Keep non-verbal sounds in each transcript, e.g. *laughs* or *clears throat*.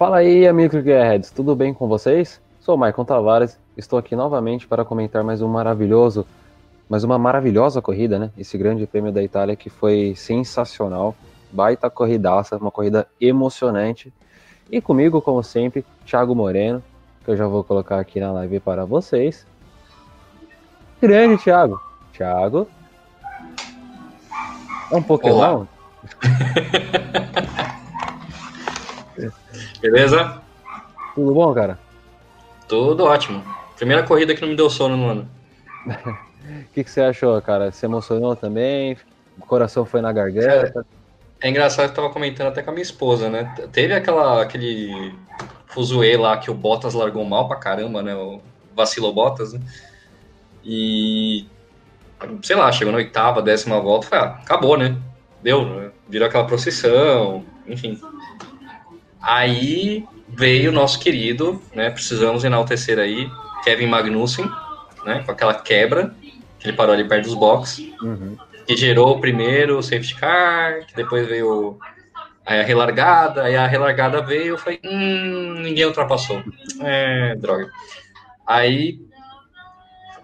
Fala aí, amigos Gearheads, tudo bem com vocês? Sou o Maicon Tavares, estou aqui novamente para comentar mais um maravilhoso, mais uma maravilhosa corrida, né? Esse grande prêmio da Itália que foi sensacional, baita corridaça, uma corrida emocionante. E comigo, como sempre, Thiago Moreno, que eu já vou colocar aqui na live para vocês. Grande Thiago. Thiago. É um Pokémon? *laughs* Beleza? Tudo bom, cara? Tudo ótimo. Primeira corrida que não me deu sono no ano. O *laughs* que, que, você achou, cara? Se emocionou também? O coração foi na garganta? É, é engraçado que eu tava comentando até com a minha esposa, né? Teve aquela, aquele fuzuê lá que o Bottas largou mal pra caramba, né? O vacilou Bottas, né? E sei lá, chegou na oitava, décima volta, foi, ah, acabou, né? Deu, né? virou aquela procissão, enfim. Aí veio o nosso querido, né? Precisamos enaltecer aí, Kevin Magnussen, né? Com aquela quebra, que ele parou ali perto dos boxes, uhum. que gerou o primeiro safety car, que depois veio aí a relargada, aí a relargada veio, eu falei, hum, ninguém ultrapassou. É, droga. Aí,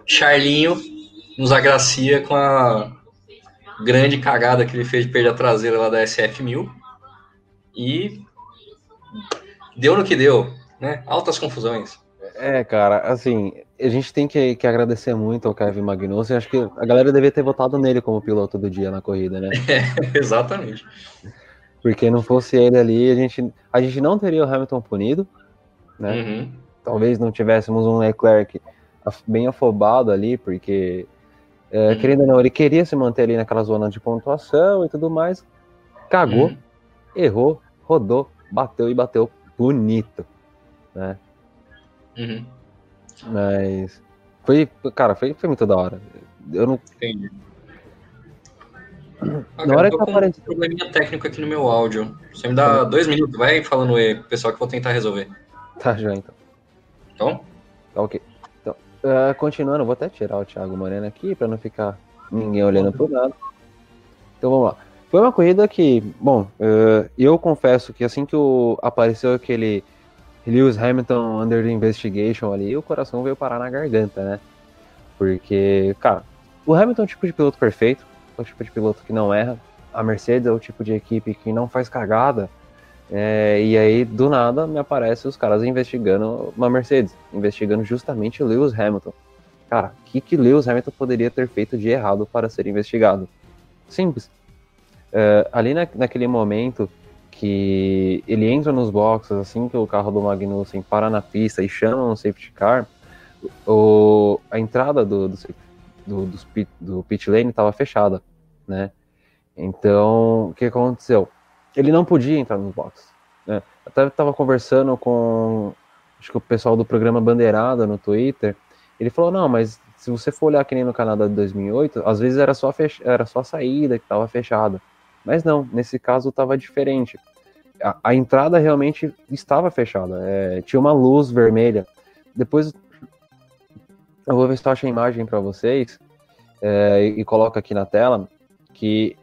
Charlinho nos agracia com a grande cagada que ele fez de perder a traseira lá da SF1000. E deu no que deu, né? Altas confusões. É, cara, assim, a gente tem que, que agradecer muito ao Kevin Magnussen. Acho que a galera devia ter votado nele como piloto do dia na corrida, né? *laughs* É, exatamente. Porque não fosse ele ali, a gente, a gente não teria o Hamilton punido, né? Uhum. Talvez não tivéssemos um Leclerc bem afobado ali, porque, é, uhum. querendo ou não, ele queria se manter ali naquela zona de pontuação e tudo mais. Cagou, uhum. errou, rodou, bateu e bateu bonito, né? Uhum. Mas foi, cara, foi, foi muito da hora. Eu não. Entendi. Ah, Na hora que apareceu. um probleminha técnico aqui no meu áudio. Você me dá dois minutos, vai falando aí, pessoal, que eu vou tentar resolver. Tá, já então. Então? Tá ok. Então, uh, continuando, vou até tirar o Thiago Moreno aqui para não ficar ninguém olhando pro nada. Então vamos lá. Foi uma corrida que, bom, uh, eu confesso que assim que o, apareceu aquele Lewis Hamilton under investigation ali, o coração veio parar na garganta, né? Porque, cara, o Hamilton é o tipo de piloto perfeito, é o tipo de piloto que não erra. A Mercedes é o tipo de equipe que não faz cagada. É, e aí, do nada, me aparece os caras investigando uma Mercedes, investigando justamente Lewis Hamilton. Cara, o que, que Lewis Hamilton poderia ter feito de errado para ser investigado? Simples. Uh, ali na, naquele momento que ele entra nos boxes, assim que o carro do Magnussen para na pista e chama um safety car, o, a entrada do, do, do, do, pit, do pit lane estava fechada, né? Então, o que aconteceu? Ele não podia entrar nos boxes. Né? Até estava conversando com acho que o pessoal do programa Bandeirada no Twitter. Ele falou: não, mas se você for olhar que nem no Canadá de 2008, às vezes era só, fech... era só a saída que estava fechada. Mas não, nesse caso estava diferente. A, a, entrada realmente estava fechada, é, tinha uma luz vermelha. Depois eu vou ver se eu acho a imagem para vocês é, e, e coloco aqui na tela que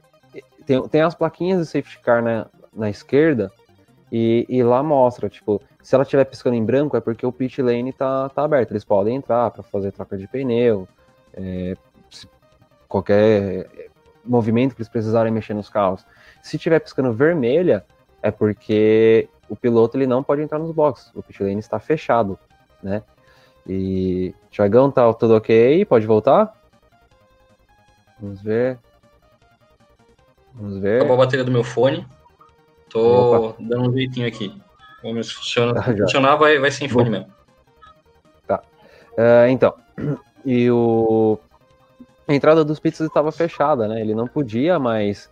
tem, tem as plaquinhas de safety car na, na esquerda e, e, lá mostra, tipo, se ela estiver piscando em branco é porque o pit lane tá, tá aberto, eles podem entrar para fazer troca de pneu, é, qualquer movimento que eles precisarem mexer nos carros. Se estiver piscando vermelha, é porque o piloto ele não pode entrar nos boxes. O pit lane está fechado, né? E Tiagão, tá tudo ok? Pode voltar? Vamos ver. Vamos ver. Acabou a bateria do meu fone. Tô Opa. dando um jeitinho aqui. Vamos ver se funciona. *laughs* Se funcionar, vai, vai sem fone Bom. mesmo. Tá. Uh, então, *clears throat* e o a entrada dos pizzas estava fechada, né? Ele não podia mais.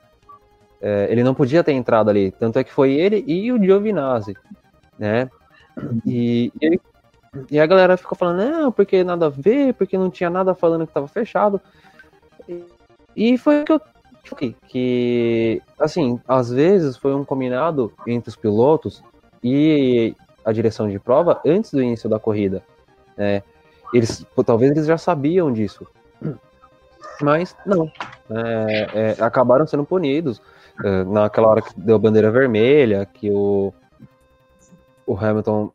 É, ele não podia ter entrado ali. Tanto é que foi ele e o Giovinazzi, né? E, e, e a galera ficou falando, não, porque nada a ver, porque não tinha nada falando que estava fechado. E, e foi que eu falei, que, assim, às vezes foi um combinado entre os pilotos e a direção de prova antes do início da corrida, né? Eles, talvez eles já sabiam disso, mas não. É, é, acabaram sendo punidos. É, naquela hora que deu bandeira vermelha, que o. o Hamilton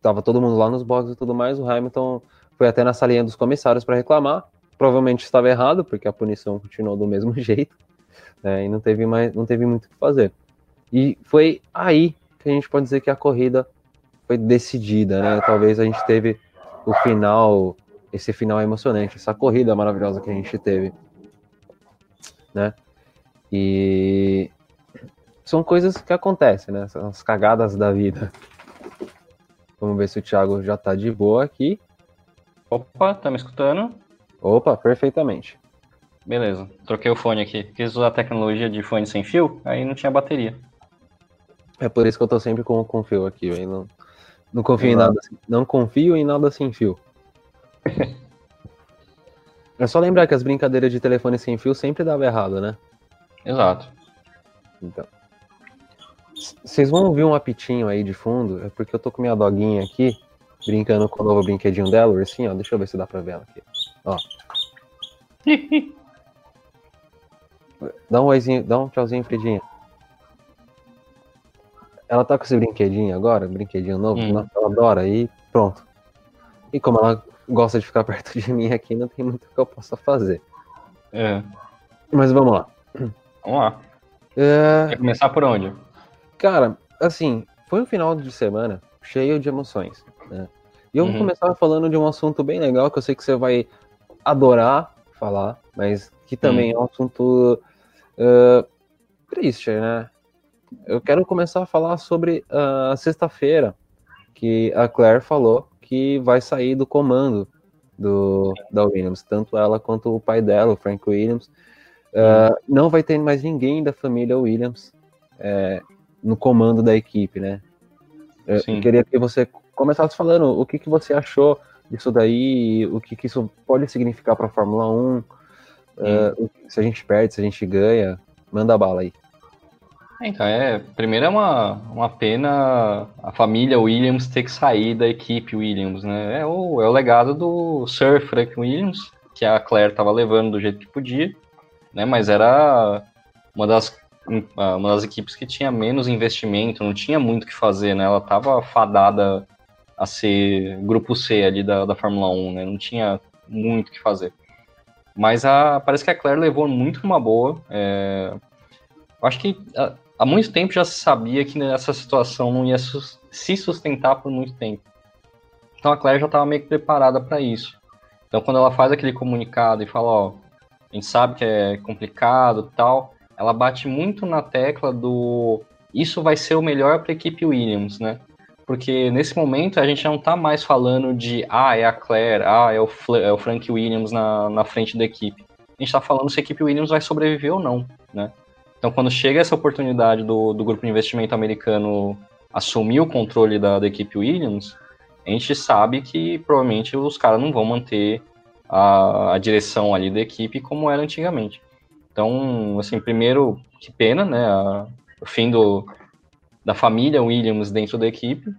tava todo mundo lá nos boxes e tudo mais, o Hamilton foi até na salinha dos comissários para reclamar. Provavelmente estava errado, porque a punição continuou do mesmo *laughs* jeito, né, e não teve mais, não teve muito o que fazer. E foi aí que a gente pode dizer que a corrida foi decidida, né? Talvez a gente teve o final, esse final emocionante, essa corrida maravilhosa que a gente teve, né? E são coisas que acontecem, né? São as cagadas da vida. Vamos ver se o Thiago já tá de boa aqui. Opa, tá me escutando? Opa, perfeitamente. Beleza, troquei o fone aqui. Quis usar a tecnologia de fone sem fio, aí não tinha bateria. É por isso que eu tô sempre com, com fio aqui, velho. Não, não confio em nada. Não confio em nada sem fio. *laughs* é só lembrar que as brincadeiras de telefone sem fio sempre dava errado, né? Exato. Então. Vocês vão ouvir um apitinho aí de fundo, é porque eu tô com minha doguinha aqui, brincando com o novo brinquedinho dela, assim, ó. Deixa eu ver se dá pra ver ela aqui. Ó. *laughs* dá um oizinho, dá um tchauzinho, Fredinha. Ela tá com esse brinquedinho agora, brinquedinho novo, hum. ela adora e pronto. E como ela gosta de ficar *laughs* perto de mim aqui, não tem muito que eu possa fazer. É. Mas vamos lá. Vamos lá. É... Quer começar por onde? Cara, assim, foi um final de semana cheio de emoções, né? E eu uhum. vou começar falando de um assunto bem legal que eu sei que você vai adorar falar, mas que também uhum. é um assunto uh, triste, né? Eu quero começar a falar sobre a sexta-feira, que a Claire falou que vai sair do comando do, da Williams, tanto ela quanto o pai dela, o Frank Williams. Uh, não vai ter mais ninguém da família Williams é, no comando da equipe, né? Eu, queria que você começasse falando o que, que você achou disso daí, o que, que isso pode significar para a Fórmula 1, uh, se a gente perde, se a gente ganha, manda bala aí. Então, é, primeiro é uma, uma pena a família Williams ter que sair da equipe Williams, né? É o, é o legado do Sir Frank Williams, que a Claire estava levando do jeito que podia, né? Mas era uma das, uma das equipes que tinha menos investimento, não tinha muito o que fazer, né? Ela estava fadada a ser grupo C ali da, da Fórmula 1, né? Não tinha muito o que fazer. Mas a, parece que a Claire levou muito numa boa. É, acho que há muito tempo já se sabia que essa situação não ia se sustentar por muito tempo. Então a Claire já estava meio que preparada para isso. Então quando ela faz aquele comunicado e fala, ó, a gente sabe que é complicado tal, ela bate muito na tecla do isso vai ser o melhor para a equipe Williams, né? Porque nesse momento a gente não está mais falando de ah, é a Claire, ah, é o, é o Frank Williams na, na frente da equipe. A gente está falando se a equipe Williams vai sobreviver ou não, né? Então, quando chega essa oportunidade do, do grupo de investimento americano assumir o controle da, da equipe Williams, a gente sabe que provavelmente os caras não vão manter a, a, direção ali da equipe como era antigamente. Então, assim, primeiro, que pena, né? A, o fim do, da família Williams dentro da equipe.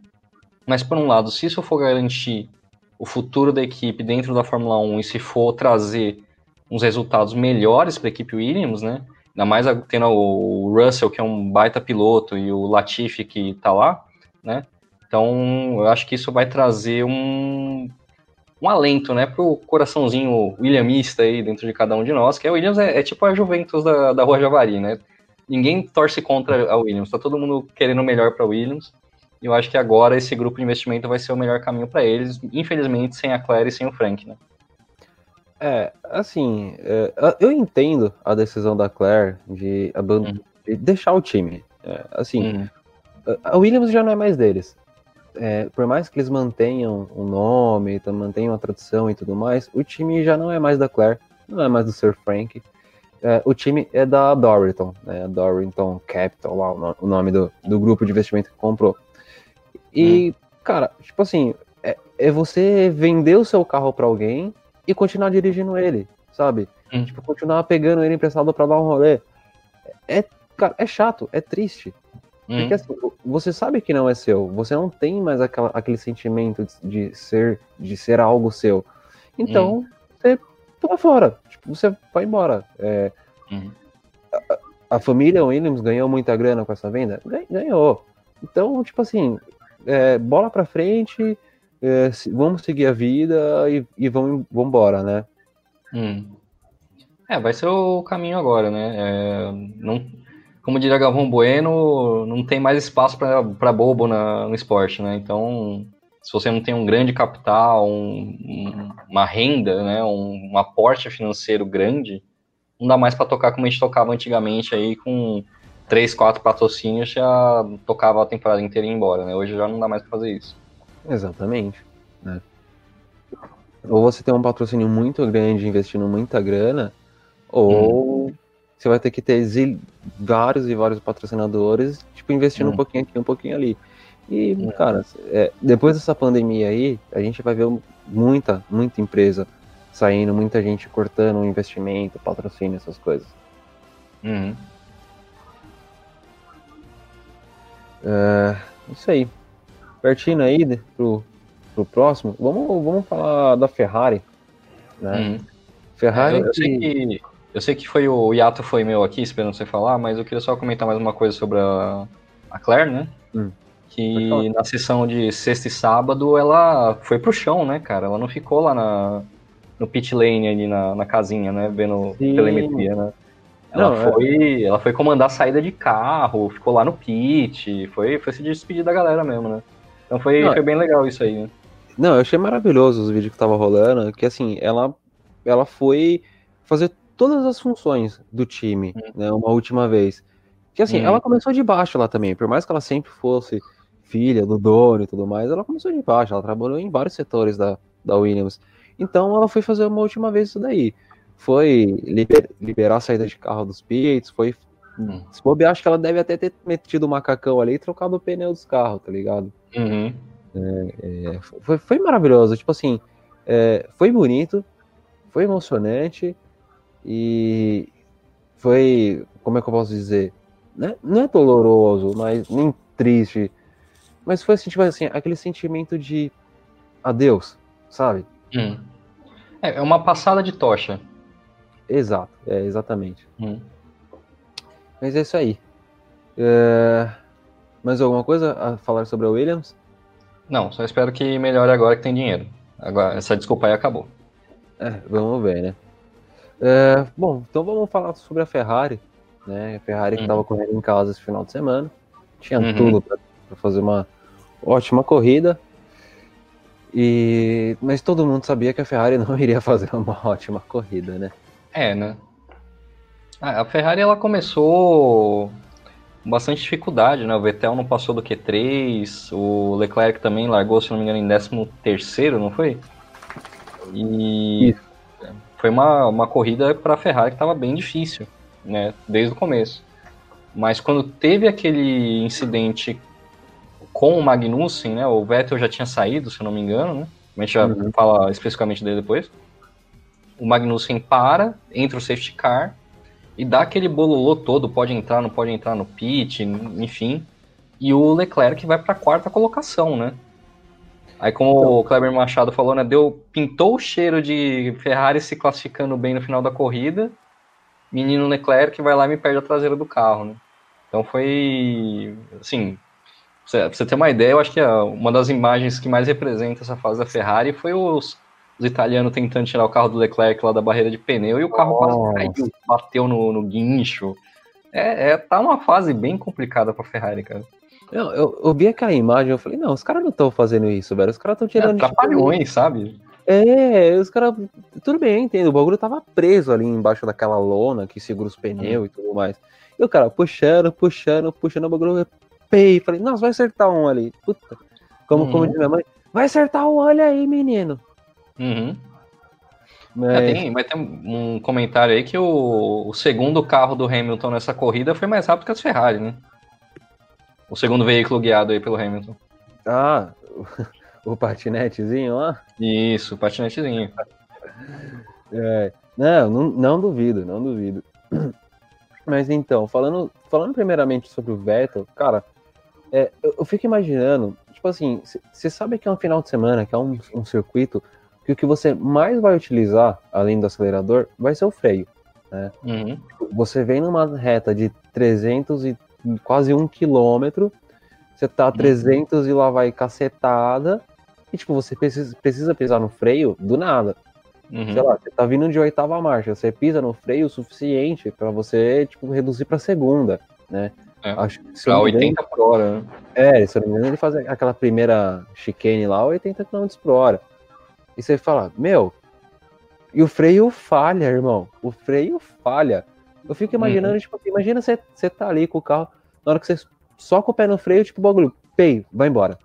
Mas, por um lado, se isso for garantir o futuro da equipe dentro da Fórmula 1 e se for trazer uns resultados melhores para a equipe Williams, né? Ainda mais tendo o Russell, que é um baita piloto, e o Latifi, que tá lá, né? Então, eu acho que isso vai trazer um, um alento, né, pro coraçãozinho williamista aí dentro de cada um de nós, que a Williams é, é tipo a Juventus da, da Rua Javari, né? Ninguém torce contra a Williams, tá todo mundo querendo o melhor para Williams. E eu acho que agora esse grupo de investimento vai ser o melhor caminho para eles, infelizmente sem a Claire e sem o Frank, né? É, assim, é, eu entendo a decisão da Claire de, uhum. de deixar o time. É, assim, uhum. a Williams já não é mais deles. É, por mais que eles mantenham o nome, mantenham a tradição e tudo mais, o time já não é mais da Claire, não é mais do Sir Frank. É, o time é da Dorrington, né? Dorrington Capital, lá, o nome do, do grupo de investimento que comprou. E, uhum. cara, tipo assim, é, é você vender o seu carro para alguém e continuar dirigindo ele, sabe? Hum. Tipo, continuar pegando ele emprestado para dar um rolê. É, cara, é chato, é triste. Hum. Porque assim, você sabe que não é seu, você não tem mais aquela, aquele sentimento de, de ser de ser algo seu. Então, hum. você pula fora, tipo, você vai embora. É, hum. a, a, família Williams ganhou muita grana com essa venda? Ganhou. Então, tipo assim, é, bola para frente, é, vamos seguir a vida e, e vamos, vamos embora, né? Hum. É, vai ser o caminho agora, né? É, não, como diria Galvão Bueno, não tem mais espaço para bobo na, no esporte, né? Então, se você não tem um grande capital, um, uma renda, né, um, um aporte financeiro grande, não dá mais para tocar como a gente tocava antigamente aí com três, quatro patrocínios já tocava a temporada inteira e ia embora, né? Hoje já não dá mais para fazer isso. Exatamente, né? Ou você tem um patrocínio muito grande investindo muita grana, ou hum. você vai ter que ter vários e vários patrocinadores, tipo, investindo hum. um pouquinho aqui, um pouquinho ali. E, hum. cara, é, depois dessa pandemia aí, a gente vai ver muita, muita empresa saindo, muita gente cortando o investimento, patrocínio, essas coisas. Uhum. É, isso aí. Partindo aí pro, pro próximo, vamos, vamos falar da Ferrari. Né? Uhum. Ferrari. É, eu, eu, sei que, eu sei que foi o Yato foi meu aqui, esperando você falar, mas eu queria só comentar mais uma coisa sobre a, a Claire, né? Hum. Que na sessão de sexta e sábado ela foi pro chão, né, cara? Ela não ficou lá na, no pit lane ali na, na casinha, né? Vendo Sim. telemetria, né? Ela não, é. foi, é... ela foi comandar a saída de carro, ficou lá no pit, foi, foi se despedir da galera mesmo, né? Então foi, não, foi bem legal isso aí, né? Não, eu achei maravilhoso os vídeos que tava rolando, que assim, ela, ela foi fazer todas as funções do time, hum. né, uma última vez. Que assim, hum. ela começou de baixo lá também, por mais que ela sempre fosse filha do dono e tudo mais, ela começou de baixo, ela trabalhou em vários setores da, da Williams. Então ela foi fazer uma última vez isso daí foi liber, liberar a saída de carro dos pits, foi. Hum. Se bobear, acho que ela deve até ter metido o macacão ali e trocado o pneu dos carros, tá ligado? Uhum. É, é, foi, foi maravilhoso, tipo assim, é, foi bonito, foi emocionante e foi, como é que eu posso dizer? Né? Não é doloroso, mas nem triste, mas foi assim, tipo assim, aquele sentimento de adeus, sabe? Hum. É, é uma passada de tocha. Exato, é, exatamente. Hum. Mas é isso aí. É... Mais alguma coisa a falar sobre a Williams? Não, só espero que melhore agora que tem dinheiro. Agora, essa desculpa aí acabou. É, vamos ver, né? É, bom, então vamos falar sobre a Ferrari. Né? A Ferrari que estava uhum. correndo em casa esse final de semana. Tinha uhum. tudo para fazer uma ótima corrida. E... Mas todo mundo sabia que a Ferrari *laughs* não iria fazer uma ótima corrida, né? É, né? Ah, a Ferrari ela começou com bastante dificuldade, né? O Vettel não passou do Q3, o Leclerc também largou, se não me engano, em 13 terceiro, não foi? E Isso. foi uma, uma corrida para a Ferrari que estava bem difícil, né? Desde o começo. Mas quando teve aquele incidente com o Magnussen, né? O Vettel já tinha saído, se não me engano, né? A gente já uhum. fala especificamente dele depois o Magnussen para, entra o safety car e dá aquele bololô todo, pode entrar, não pode entrar no pit, enfim. E o Leclerc vai para a quarta colocação, né? Aí como então, o Kleber Machado falou, né, deu pintou o cheiro de Ferrari se classificando bem no final da corrida. Menino Leclerc vai lá e me perde a traseira do carro, né? Então foi assim, pra você ter uma ideia, eu acho que uma das imagens que mais representa essa fase da Ferrari foi os os italianos tentando tirar o carro do Leclerc lá da barreira de pneu e o carro Nossa. quase caiu, bateu no, no guincho. É, é, tá numa fase bem complicada pra Ferrari, cara. Eu, eu, eu vi aquela imagem eu falei, não, os caras não estão fazendo isso, velho. Os caras estão tirando. É, trapalhões, sabe? É, os caras. Tudo bem, entendo. O bagulho tava preso ali embaixo daquela lona que segura os pneus hum. e tudo mais. E o cara puxando, puxando, puxando o bagulho. Pei. Falei, nossa, vai acertar um ali. Puta. Como, como uhum. diz minha mãe, vai acertar um olho aí, menino. Uhum. Mas... É, tem, mas tem um comentário aí que o, o, segundo carro do Hamilton nessa corrida foi mais rápido que as Ferrari, né? O segundo veículo guiado aí pelo Hamilton. Ah, o, *laughs* patinetezinho lá? Isso, o patinetezinho. É, não, não, não duvido, não duvido. *clears throat* Mas então, falando, falando primeiramente sobre o Vettel, cara, é, eu, eu, fico imaginando, tipo assim, você sabe que é um final de semana, que é um, um circuito que o que você mais vai utilizar, além do acelerador, vai ser o freio. Né? Uhum. Você vem numa reta de 300 e quase um quilômetro, você tá a 300 uhum. e lá vai cacetada, e tipo, você precisa, precisa pisar no freio do nada. Uhum. Sei lá, você tá vindo de oitava marcha, você pisa no freio o suficiente para você, tipo, reduzir pra segunda, né? É. Acho que se pra 80 por hora, né? É, se eu não me engano, ele faz aquela primeira chicane lá, 80 km por hora. E você fala, meu, e o freio falha, irmão. O freio falha. Eu fico imaginando, uhum. tipo, imagina você, você tá ali com o carro, na hora que você só com o pé no freio, tipo, o bagulho, pei, vai embora.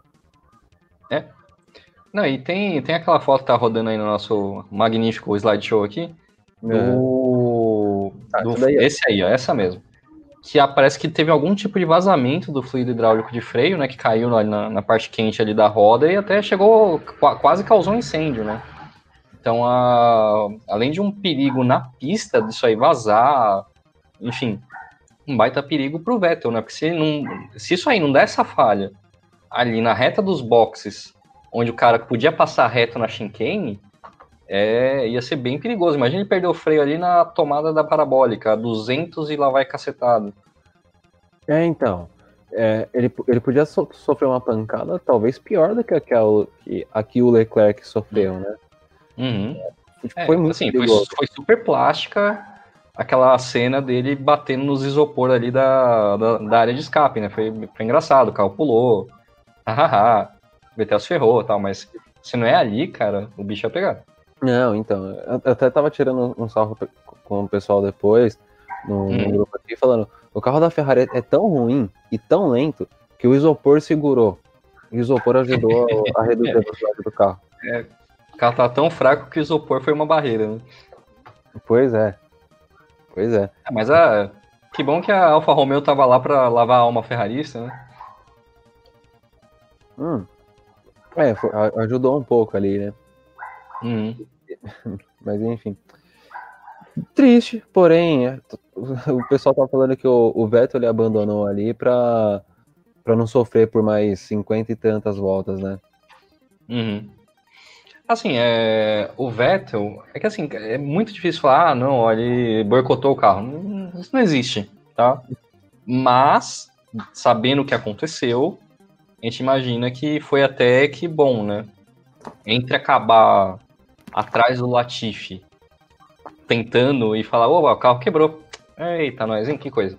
É. Não, e tem, tem aquela foto que tá rodando aí no nosso magnífico slideshow aqui. É. Do, ah, do aí, esse aí, ó, essa mesmo. Que parece que teve algum tipo de vazamento do fluido hidráulico de freio, né? Que caiu na, na parte quente ali da roda e até chegou, quase causou um incêndio, né? Então, a, além de um perigo na pista disso aí vazar, enfim, um baita perigo pro Vettel, né? Porque se, não, se isso aí não der essa falha ali na reta dos boxes, onde o cara podia passar reto na chicane, é, ia ser bem perigoso. Imagina ele perder o freio ali na tomada da parabólica, 200 e lá vai cacetado. É, então. É, ele, ele podia so, sofrer uma pancada talvez pior do que aquela que aqui o Leclerc sofreu, né? Uhum. É, foi muito assim, foi, foi, super plástica aquela cena dele batendo nos isopor ali da, da, da área de escape, né? Foi, foi engraçado, o carro pulou, hahaha, o Vettel se ferrou tal, mas se não é ali, cara, o bicho ia pegar. Não, então, eu até tava tirando um salvo com o pessoal depois, no, hum. grupo aqui, falando, o carro da Ferrari é tão ruim e tão lento que o isopor segurou. O isopor ajudou a reduzir a velocidade do carro. *laughs* É, o carro tá tão fraco que o isopor foi uma barreira, né? Pois é. Pois é. é mas a, que bom que a Alfa Romeo tava lá pra lavar a alma ferrarista, né? Hum. É, foi, ajudou um pouco ali, né? Uhum. *laughs* Mas enfim. Triste, porém, é, o pessoal tá falando que o, o Vettel ele abandonou ali pra, pra não sofrer por mais cinquenta e tantas voltas, né? Uhum. Assim, é, o Vettel, é que assim, é muito difícil falar, ah, não, olha, ele boicotou o carro. Isso não existe, tá? Mas, sabendo o que aconteceu, a gente imagina que foi até que bom, né? Entre acabar atrás do Latifi, tentando e falar, ô, o carro quebrou. Eita, nós, hein? Que coisa.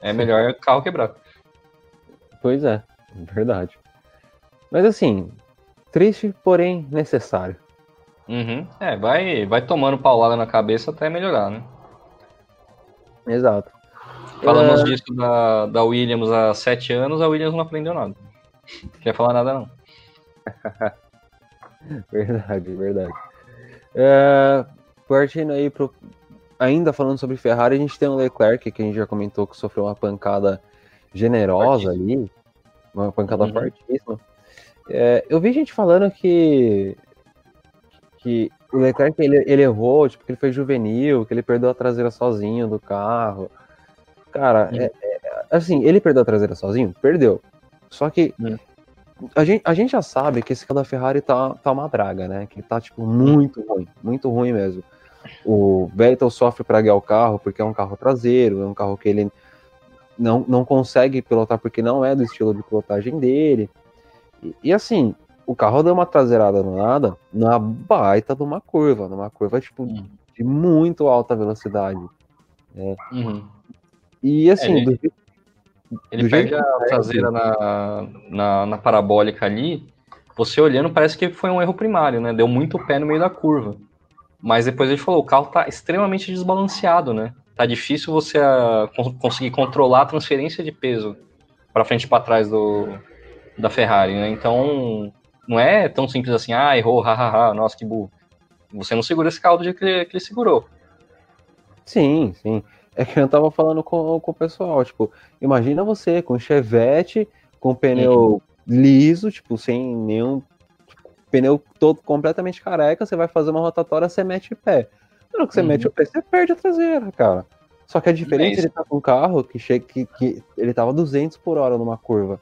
É melhor o carro quebrar. Pois é, verdade. Mas assim, Triste, porém necessário. Uhum. É, vai, vai tomando paulada na cabeça até melhorar, né? Exato. Falamos é... disso da, da Williams há sete anos, a Williams não aprendeu nada. Não quer falar nada, não. *laughs* verdade, verdade. É, partindo aí pro. Ainda falando sobre Ferrari, a gente tem o Leclerc, que a gente já comentou que sofreu uma pancada generosa ali. Uma pancada uhum. fortíssima. É, eu vi gente falando que, que o Leclerc ele, ele errou, tipo, que ele foi juvenil, que ele perdeu a traseira sozinho do carro. Cara, é, é, assim, ele perdeu a traseira sozinho? Perdeu. Só que a, gente, a gente já sabe que esse carro da Ferrari tá, tá uma draga, né? Que tá, tipo, muito ruim, muito ruim mesmo. O Vettel sofre para guiar o carro porque é um carro traseiro, é um carro que ele não, não consegue pilotar porque não é do estilo de pilotagem dele. E, e, assim, o carro deu uma traseirada no nada, na baita de uma curva, numa curva, tipo, uhum. de muito alta velocidade. Né? Uhum. E assim, é, do, ele do pega a traseira na, na, na, parabólica ali, você olhando parece que foi um erro primário, né? Deu muito pé no meio da curva. Mas depois ele falou, o carro tá extremamente desbalanceado, né? Tá difícil você a, ah, conseguir controlar a transferência de peso para frente e para trás do, da Ferrari, né? Então, não é tão simples assim, ah, errou, hahaha, nossa, que burro. Você não segura esse carro do jeito que ele, que ele segurou. Sim, sim. É que eu tava falando com, com o pessoal, tipo, imagina você com Chevette, com pneu uhum. liso, tipo, sem nenhum tipo, pneu todo completamente careca, você vai fazer uma rotatória, você mete o pé. Na hora que você uhum. mete o pé, você perde a traseira, cara. Só que a diferença é ele tá com um carro que chega que, que ele tava 200 por hora numa curva.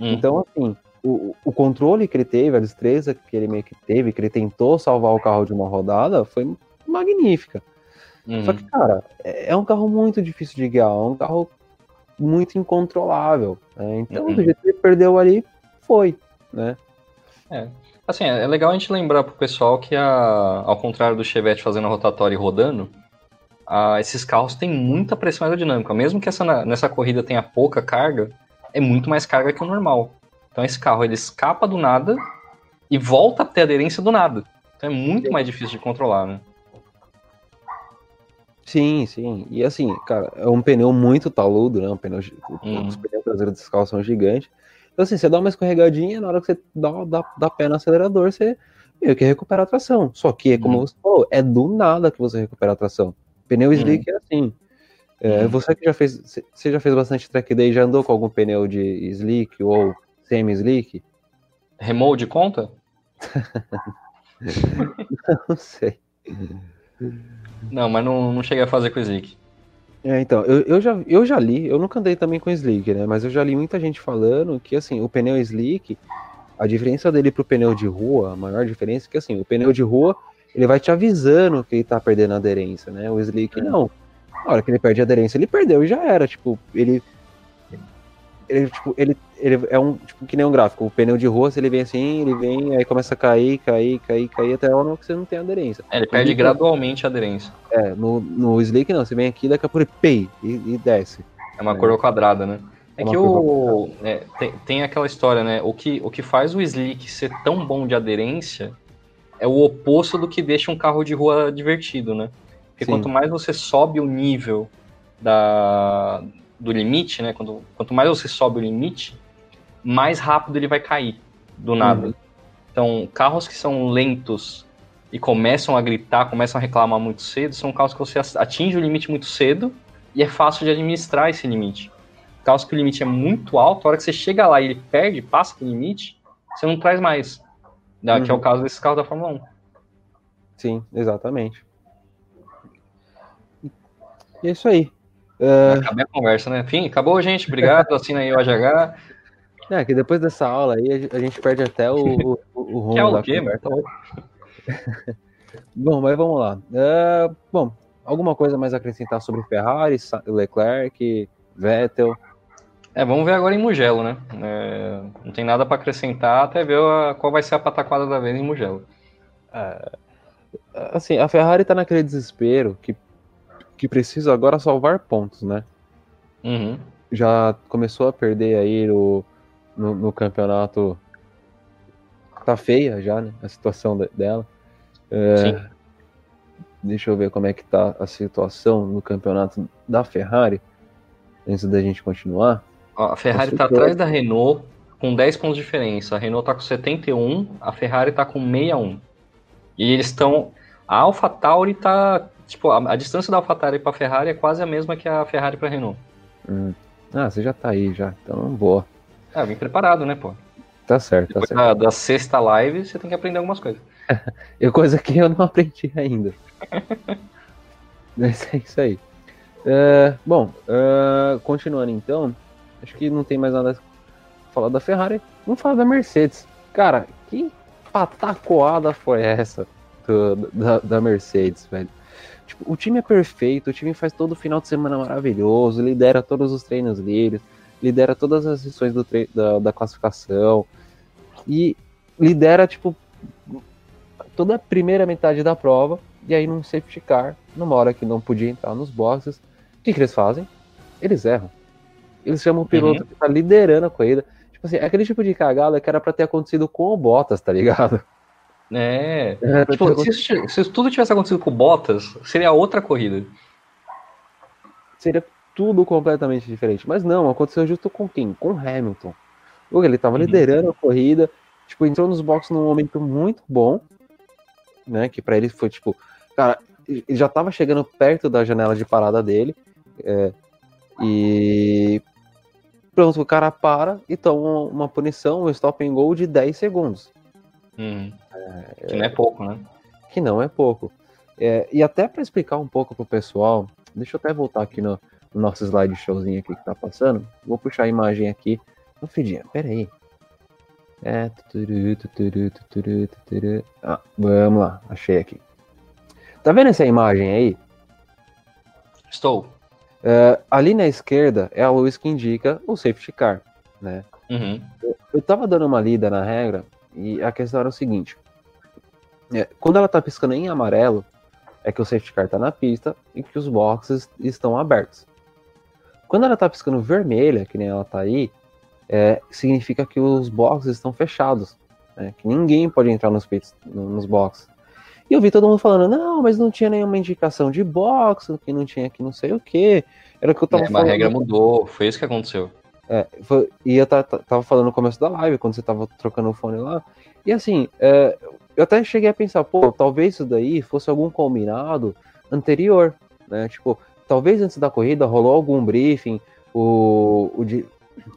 Hum. Então, assim, o, o controle que ele teve, a destreza que ele meio que teve, que ele tentou salvar o carro de uma rodada, foi magnífica. Uhum. Só que, cara, é, é um carro muito difícil de guiar, é um carro muito incontrolável. Né? Então, uhum. do jeito que ele perdeu ali, foi, né? É. Assim, é legal a gente lembrar pro pessoal que, a, ao contrário do Chevette fazendo a rotatória e rodando, a, esses carros têm muita pressão aerodinâmica. Mesmo que essa, nessa corrida tenha pouca carga, é muito mais carga que o normal. Então esse carro ele escapa do nada e volta a ter aderência do nada. Então é muito mais difícil de controlar, né? Sim, sim. E assim, cara, é um pneu muito taludo, né? Um pneu, uhum. Os pneus traseiros desse carro são gigantes. Então, assim, você dá uma escorregadinha, na hora que você dá, dá, dá pé no acelerador, você meio que recupera a tração. Só que, como uhum. você falou, é do nada que você recupera a tração. Pneu slick uhum. é assim. É, uhum. Você que já fez, você já fez bastante track day, já andou com algum pneu de slick ou semi-slick? Remold conta? *laughs* não sei. Não, mas não, não cheguei a fazer com o Slick. É, então, eu, eu, já, eu já li, eu nunca andei também com Slick, né? Mas eu já li muita gente falando que, assim, o pneu Slick, a diferença dele pro pneu de rua, a maior diferença é que, assim, o pneu de rua, ele vai te avisando que ele tá perdendo aderência, né? O Slick, é. não. Na hora que ele perde a aderência, ele perdeu e já era. Tipo, ele ele, tipo, ele, ele é um, tipo, que nem um gráfico. O pneu de rua, se ele vem assim, ele vem, aí começa a cair, cair, cair, cair, até a hora que você não tem aderência. É, ele perde gradualmente a aderência. É, no, no Slick não, você vem aqui, daqui a pouco ele pei e, e desce. É uma é. curva quadrada, né? É, é que o. É, tem, tem aquela história, né? O que, o que faz o Slick ser tão bom de aderência é o oposto do que deixa um carro de rua divertido, né? Porque Sim. quanto mais você sobe o nível da, do limite, né? Quando, quanto mais você sobe o limite, mais rápido ele vai cair do nada. Uhum. Então, carros que são lentos e começam a gritar, começam a reclamar muito cedo, são carros que você atinge o limite muito cedo e é fácil de administrar esse limite. Carros que o limite é muito alto, a hora que você chega lá e ele perde, passa do limite, você não traz mais. Né? Uhum. Que é o uhum. caso desses carros da Fórmula 1. Sim, exatamente. E é isso aí. Uh... Acabei a conversa, né? Enfim, acabou, gente. Obrigado. Assina aí o AGH. É, que depois dessa aula aí a gente perde até o, o, o *laughs* rumo que é conversa. *laughs* bom, mas vamos lá. Uh, bom, alguma coisa mais a acrescentar sobre Ferrari, Leclerc, Vettel? É, vamos ver agora em Mugello, né? É, não tem nada para acrescentar até ver a, qual vai ser a pataquada da vez em Mugello. É, assim, a Ferrari tá naquele desespero que que precisa agora salvar pontos, né? Uhum. Já começou a perder aí no, no, no, campeonato. Tá feia já, né? A situação de, dela. É, Sim. Deixa eu ver como é que tá a situação no campeonato da Ferrari. Antes da gente continuar. A Ferrari tá atrás da Renault com 10 pontos de diferença. A Renault tá com 71, a Ferrari tá com 61. E eles estão. A AlphaTauri tá Tipo, a, a distância da AlphaTauri para Ferrari é quase a mesma que a Ferrari para Renault. Hum. Ah, você já tá aí já. Então, boa. Ah, vim preparado, né, pô? Tá certo, tá certo. Da, da, sexta live, você tem que aprender algumas coisas. *laughs* eu, coisa que eu não aprendi ainda. *laughs* Mas é isso aí. Uh, bom, uh, continuando então, acho que não tem mais nada a falar da Ferrari. Vamos falar da Mercedes. Cara, que patacoada foi essa do, da, da Mercedes, velho? Tipo, o time é perfeito, o time faz todo final de semana maravilhoso, lidera todos os treinos livres, lidera todas as sessões do da, da classificação e lidera, tipo, toda a primeira metade da prova e aí num safety car, numa hora que não podia entrar nos boxes, o que, que eles fazem? Eles erram. Eles chamam o piloto uhum. que tá liderando a corrida. Tipo assim, é aquele tipo de cagada que era para ter acontecido com o Bottas, tá ligado? É. é tipo, se, se, tudo tivesse acontecido com o Bottas, seria outra corrida. Seria tudo completamente diferente. Mas não, aconteceu justo com quem? Com Hamilton. Ele estava uhum. liderando a corrida, tipo, entrou nos boxes num momento muito bom, né? Que para ele foi tipo, cara, ele já estava chegando perto da janela de parada dele, é, e pronto, o cara para e toma uma punição, um stop and go de 10 segundos. Uhum. É, que não é pouco, né? Que não é pouco. É, e até para explicar um pouco pro pessoal, deixa eu até voltar aqui no, no nosso slide showzinho aqui que tá passando. Vou puxar a imagem aqui. Ô, Fidinha, pera aí. É, tuturu, tuturu, tuturu, tuturu. Ah, vamos lá, achei aqui. Tá vendo essa imagem aí? Estou. Uh, ali na esquerda é a luz que indica o safety car, né? Uhum. Eu, eu tava dando uma lida na regra e a questão era o seguinte: é, quando ela tá piscando em amarelo, é que o safety car tá na pista e que os boxes estão abertos. Quando ela tá piscando vermelha, que nem ela tá aí, é, significa que os boxes estão fechados, né? que ninguém pode entrar nos pits, nos boxes. E eu vi todo mundo falando, não, mas não tinha nenhuma indicação de box, que não tinha aqui não sei o que. Era o que eu tava é, falando. a regra mudou, foi isso que aconteceu. É, foi, e eu tava falando no começo da live, quando você tava trocando o fone lá. E assim, é, eu até cheguei a pensar, pô, talvez isso daí fosse algum combinado anterior, né? Tipo, talvez antes da corrida rolou algum briefing, o,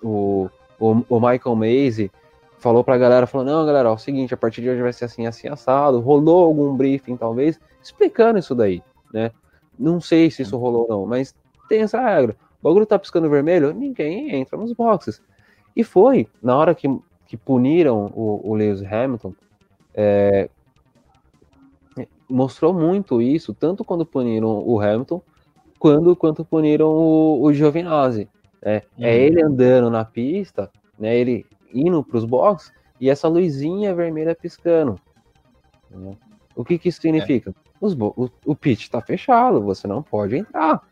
o, o, o Michael Macy falou pra galera, falou, não, galera, ó, é o seguinte, a partir de hoje vai ser assim, assim, assado. Rolou algum briefing, talvez, explicando isso daí, né? Não sei se isso rolou ou não, mas tem essa regra. O bagulho tá piscando vermelho, ninguém entra nos boxes. E foi, na hora que, que puniram o, o Lewis Hamilton, é, mostrou muito isso, tanto quando puniram o Hamilton, quando quanto puniram o, o Giovinazzi. Né? É, uhum. é ele andando na pista, né, ele indo para os boxes e essa luzinha vermelha piscando. Né? O que, que isso significa? É. Os, o, o pit está fechado, você não pode entrar.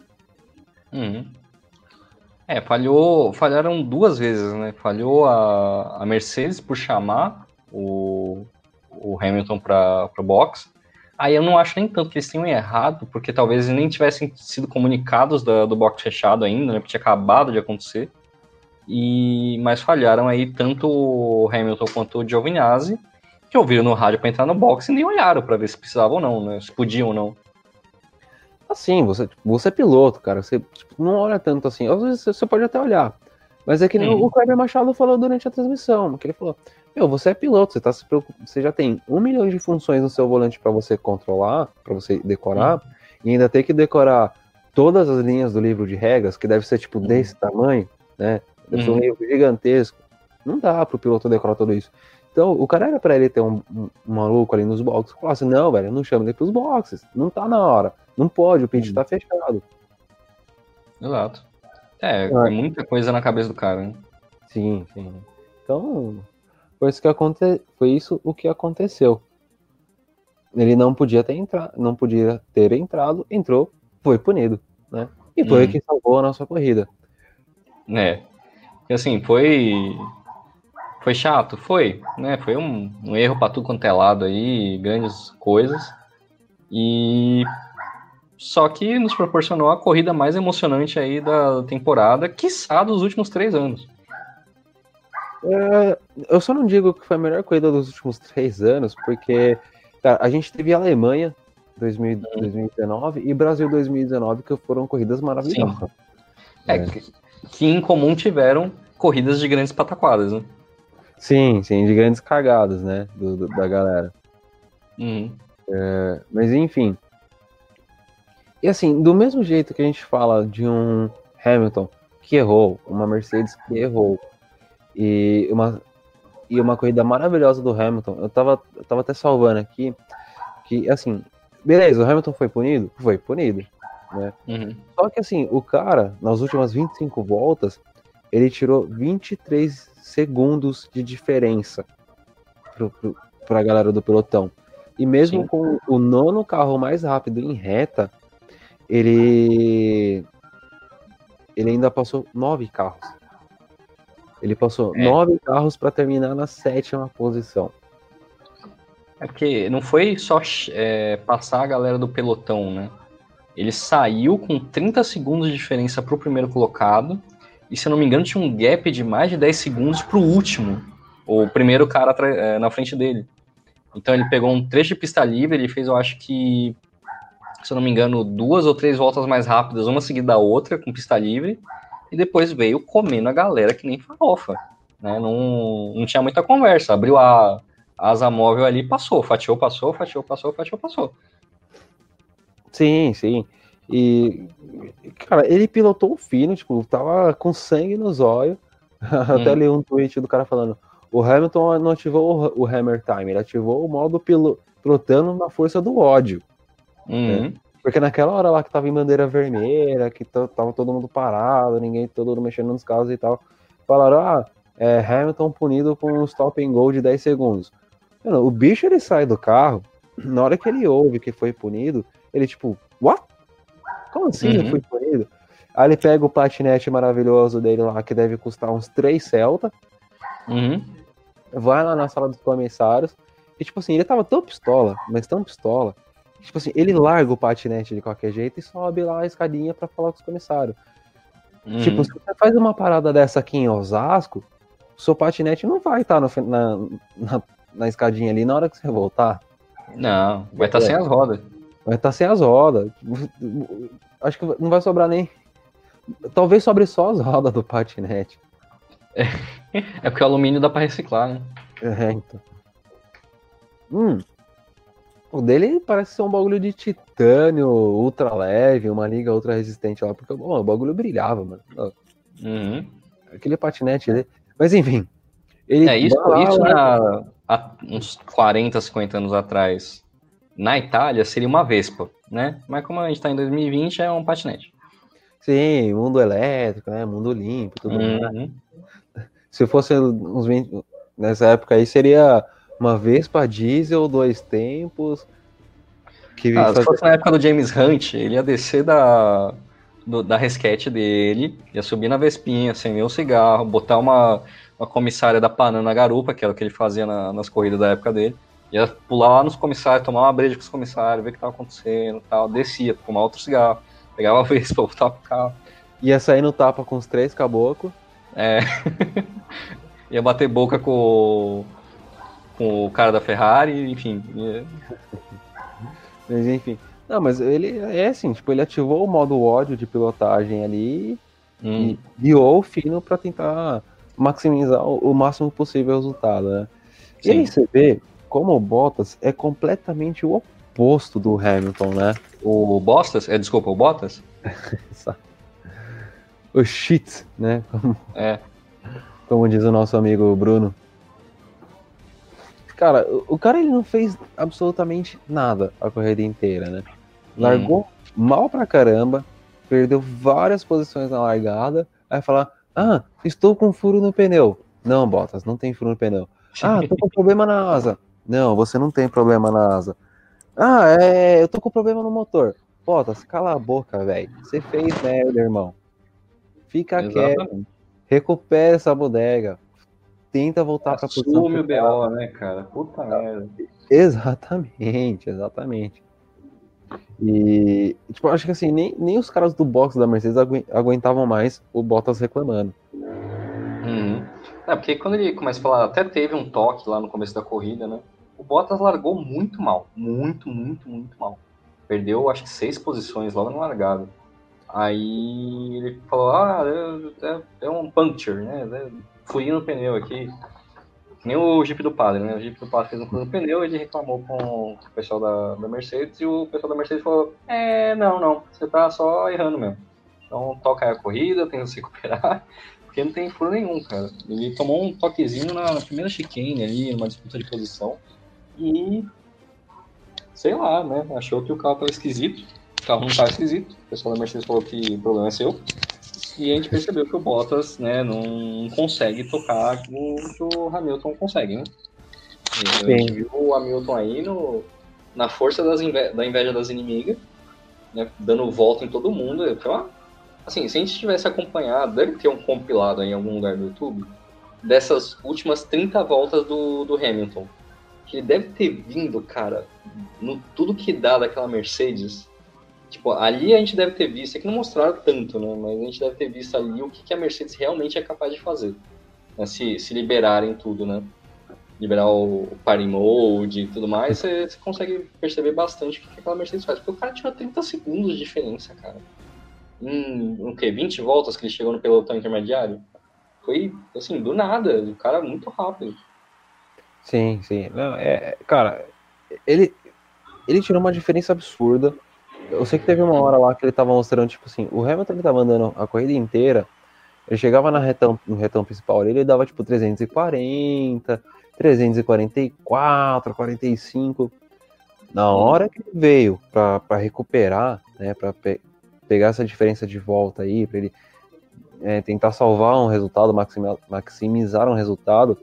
Uhum. É, falhou, falharam duas vezes, né? Falhou a, a Mercedes por chamar o, o Hamilton para o box. Aí eu não acho nem tanto que eles tenham errado, porque talvez eles nem tivessem sido comunicados do, do box fechado ainda, né? Porque tinha acabado de acontecer. E, mas falharam aí tanto o Hamilton quanto o Giovinazzi, que ouviram no rádio para entrar no box e nem olharam para ver se precisavam ou não, né? Se podiam ou não. Assim, você, tipo, você é piloto, cara. Você tipo, não olha tanto assim. Às vezes você pode até olhar. Mas é que nem hum. o Kleber Machado falou durante a transmissão, que ele falou: Meu, você é piloto, você, tá se você já tem um milhão de funções no seu volante para você controlar, para você decorar, hum. e ainda tem que decorar todas as linhas do livro de regras, que deve ser tipo hum. desse tamanho, né? Deve ser um uhum. livro gigantesco. Não dá pro piloto decorar tudo isso. Então, o cara era para ele ter um, um, um, maluco ali nos boxes. Falar assim, não, velho, não chama ele pros boxes. Não tá na hora. Não pode, o pit uhum. tá fechado. Exato. É, é, é muita coisa na cabeça do cara, né? Sim, sim. Então, foi isso que aconte... foi isso o que aconteceu. Ele não podia ter entrado, não podia ter entrado, entrou, foi punido, né? E foi hum. que salvou a nossa corrida. É. Assim, foi foi chato, foi, né? Foi um, um erro para tudo quanto é lado aí, grandes coisas. E só que nos proporcionou a corrida mais emocionante aí da temporada, quiçá dos últimos três anos. É, eu só não digo que foi a melhor corrida dos últimos três anos, porque tá, a gente teve a Alemanha 2000, 2019 e Brasil 2019, que foram corridas maravilhosas. É, é. Que, que em comum tiveram corridas de grandes pataquadas, né? Sim, sim, de grandes cagadas, né, do, do da galera. Uhum. É, mas enfim. E assim, do mesmo jeito que a gente fala de um Hamilton que errou, uma Mercedes que errou, e uma, e uma corrida maravilhosa do Hamilton, eu tava, eu tava até salvando aqui, que assim, beleza, o Hamilton foi punido? Foi punido. Né? Uhum. Só que assim, o cara, nas últimas 25 voltas, ele tirou 23 segundos de diferença para a galera do pelotão. E mesmo Sim. com o nono carro mais rápido em reta, ele ele ainda passou nove carros. Ele passou é. nove carros para terminar na sétima posição. É porque não foi só é, passar a galera do pelotão, né? Ele saiu com 30 segundos de diferença para o primeiro colocado e se eu não me engano, tinha um gap de mais de 10 segundos pro último, o primeiro cara é, na frente dele. Então ele pegou um trecho de pista livre, ele fez, eu acho que, se eu não me engano, duas ou três voltas mais rápidas, uma seguida da outra, com pista livre, e depois veio comendo a galera que nem farofa. Né? Não, não tinha muita conversa. Abriu a, a asa móvel ali passou. Fatiou, passou, fatiou, passou, fatiou, passou. Sim, sim. E, cara, ele pilotou fino, tipo, tava com sangue nos olhos. *laughs* Até hum. li um tweet do cara falando: o Hamilton não ativou o, Hammer Time, ele ativou o modo pilo, pilotando na força do ódio. Uhum. Né? Porque naquela hora lá que tava em bandeira vermelha, que tava todo mundo parado, ninguém, todo mundo mexendo nos carros e tal, falaram, ah, é, Hamilton punido com um stop and go de 10 segundos. Mano, o bicho ele sai do carro, *clears throat* na hora que ele ouve que foi punido, ele tipo, what? Como assim uhum. eu fui punido? Aí ele pega o patinete maravilhoso dele lá, que deve custar uns 3 Celta. Uhum. Vai lá na sala dos comissários. E tipo assim, ele tava tão pistola, mas tão pistola. Tipo assim, ele larga o patinete de qualquer jeito e sobe lá a escadinha para falar com os comissários. Uhum. Tipo, se você faz uma parada dessa aqui em Osasco, o seu patinete não vai estar tá na, na, na, escadinha ali na hora que você voltar. Não, vai estar tá é. sem as rodas. Vai estar tá sem as rodas. Acho que não vai sobrar nem. Talvez sobre só as rodas do patinete. É, *laughs* é porque o alumínio dá para reciclar, né? É, então. Hum. O dele parece ser um bagulho de titânio ultra leve, uma liga ultra resistente lá, porque bom, o bagulho brilhava, mano. Uhum. Aquele patinete ali. Mas enfim. Ele é isso, lá, isso lá, há uns 40, 50 anos atrás, na Itália, seria uma Vespa, né? Mas como a gente tá em 2020, é um patinete. Sim, mundo elétrico, né? Mundo limpo, tudo uhum. mais. Se fosse uns 20, nessa época aí, seria uma Vespa diesel, dois tempos. Que ah, se fosse na época do James Hunt, ele ia descer da, do, da resquete dele, ia subir na Vespinha, acender um cigarro, botar uma, uma comissária da Panana na garupa, que era o que ele fazia na, nas corridas da época dele. Ia pular lá nos comissários, tomar uma breja com os comissários, ver o que estava acontecendo tal. Descia, fumar outro cigarro Pegava a *laughs* vez pra voltar pro carro. Ia sair no tapa com os três caboclos. É. *laughs* ia bater boca com, com o cara da Ferrari, enfim. Ia... Mas enfim. Não, mas ele é assim, tipo, ele ativou o modo ódio de pilotagem ali hum. e guiou o fino para tentar maximizar o, o, máximo possível o resultado, né? Sim. E aí você vê como o Bottas é completamente o oposto do Hamilton, né? O Bottas? É, desculpa, o Bottas? *laughs* o shit, né? Como, é. Como diz o nosso amigo Bruno. Cara, o cara ele não fez absolutamente nada a corrida inteira, né? Largou hum. mal pra caramba, perdeu várias posições na largada, aí falar: Ah, estou com furo no pneu. Não, Bottas, não tem furo no pneu. *laughs* Ah, tô com problema na asa. Não, você não tem problema na asa. Ah, é, eu tô com problema no motor. Bottas, cala a boca, velho. Você fez merda, irmão. Fica Exatamente. quieto. Recupera essa bodega. Tenta voltar pra posição. Assume o BO, né, cara? Puta merda. Exatamente, exatamente. E, tipo, acho que assim, nem, nem os caras do box da Mercedes aguentavam mais o Bottas reclamando. Uhum. É, porque quando ele começa a falar, até teve um toque lá no começo da corrida, né? o Bottas largou muito mal. Muito, muito, muito mal. Perdeu, acho que seis posições logo na largada. Aí ele falou: Ah, é, é, é um puncture, né? É, fui no pneu aqui. Nem o Jeep do Padre, né? O Jeep do Padre fez um furo no pneu, ele reclamou com o pessoal da, da Mercedes e o pessoal da Mercedes falou: É, não, não, você tá só errando mesmo. Então toca aí a corrida, tenta se recuperar, *laughs* porque não tem furo nenhum, cara. Ele tomou um toquezinho na primeira chicane ali, numa disputa de posição e sei lá, né? Achou que o carro estava esquisito. O carro não estava esquisito. O pessoal da Mercedes falou que o problema é seu. E a gente percebeu que o Bottas né, não consegue tocar o que o Hamilton consegue, né? A gente viu o Hamilton aí no, na força inve da inveja das inimigas, né, dando volta em todo mundo. Foi uma, assim, se a gente tivesse acompanhado, deve ter um compilado em algum lugar do YouTube, dessas últimas 30 voltas do, do Hamilton que ele deve ter vindo, cara, no tudo que dá daquela Mercedes. Tipo, ali a gente deve ter visto, é que não mostraram tanto, né? Mas a gente deve ter visto ali o que, que a Mercedes realmente é capaz de fazer. Né? Se, se liberarem tudo, né? Liberar o party mode e tudo mais, você, consegue perceber bastante o que, que aquela Mercedes faz. Porque o cara tinha 30 segundos de diferença, cara. Em, o quê? 20 voltas que ele chegou no pelotão intermediário? Foi, assim, do nada. O cara muito rápido. Sim, sim. Não, é, cara, ele, ele tirou uma diferença absurda. Eu sei que teve uma hora lá que ele tava mostrando, tipo assim, o Hamilton ele tava andando a corrida inteira, ele chegava na retão, no retão principal ele dava tipo 340, 344, 45. Na hora que ele veio para recuperar, né, para pe pegar essa diferença de volta aí, para ele é, tentar salvar um resultado, maximizar um resultado,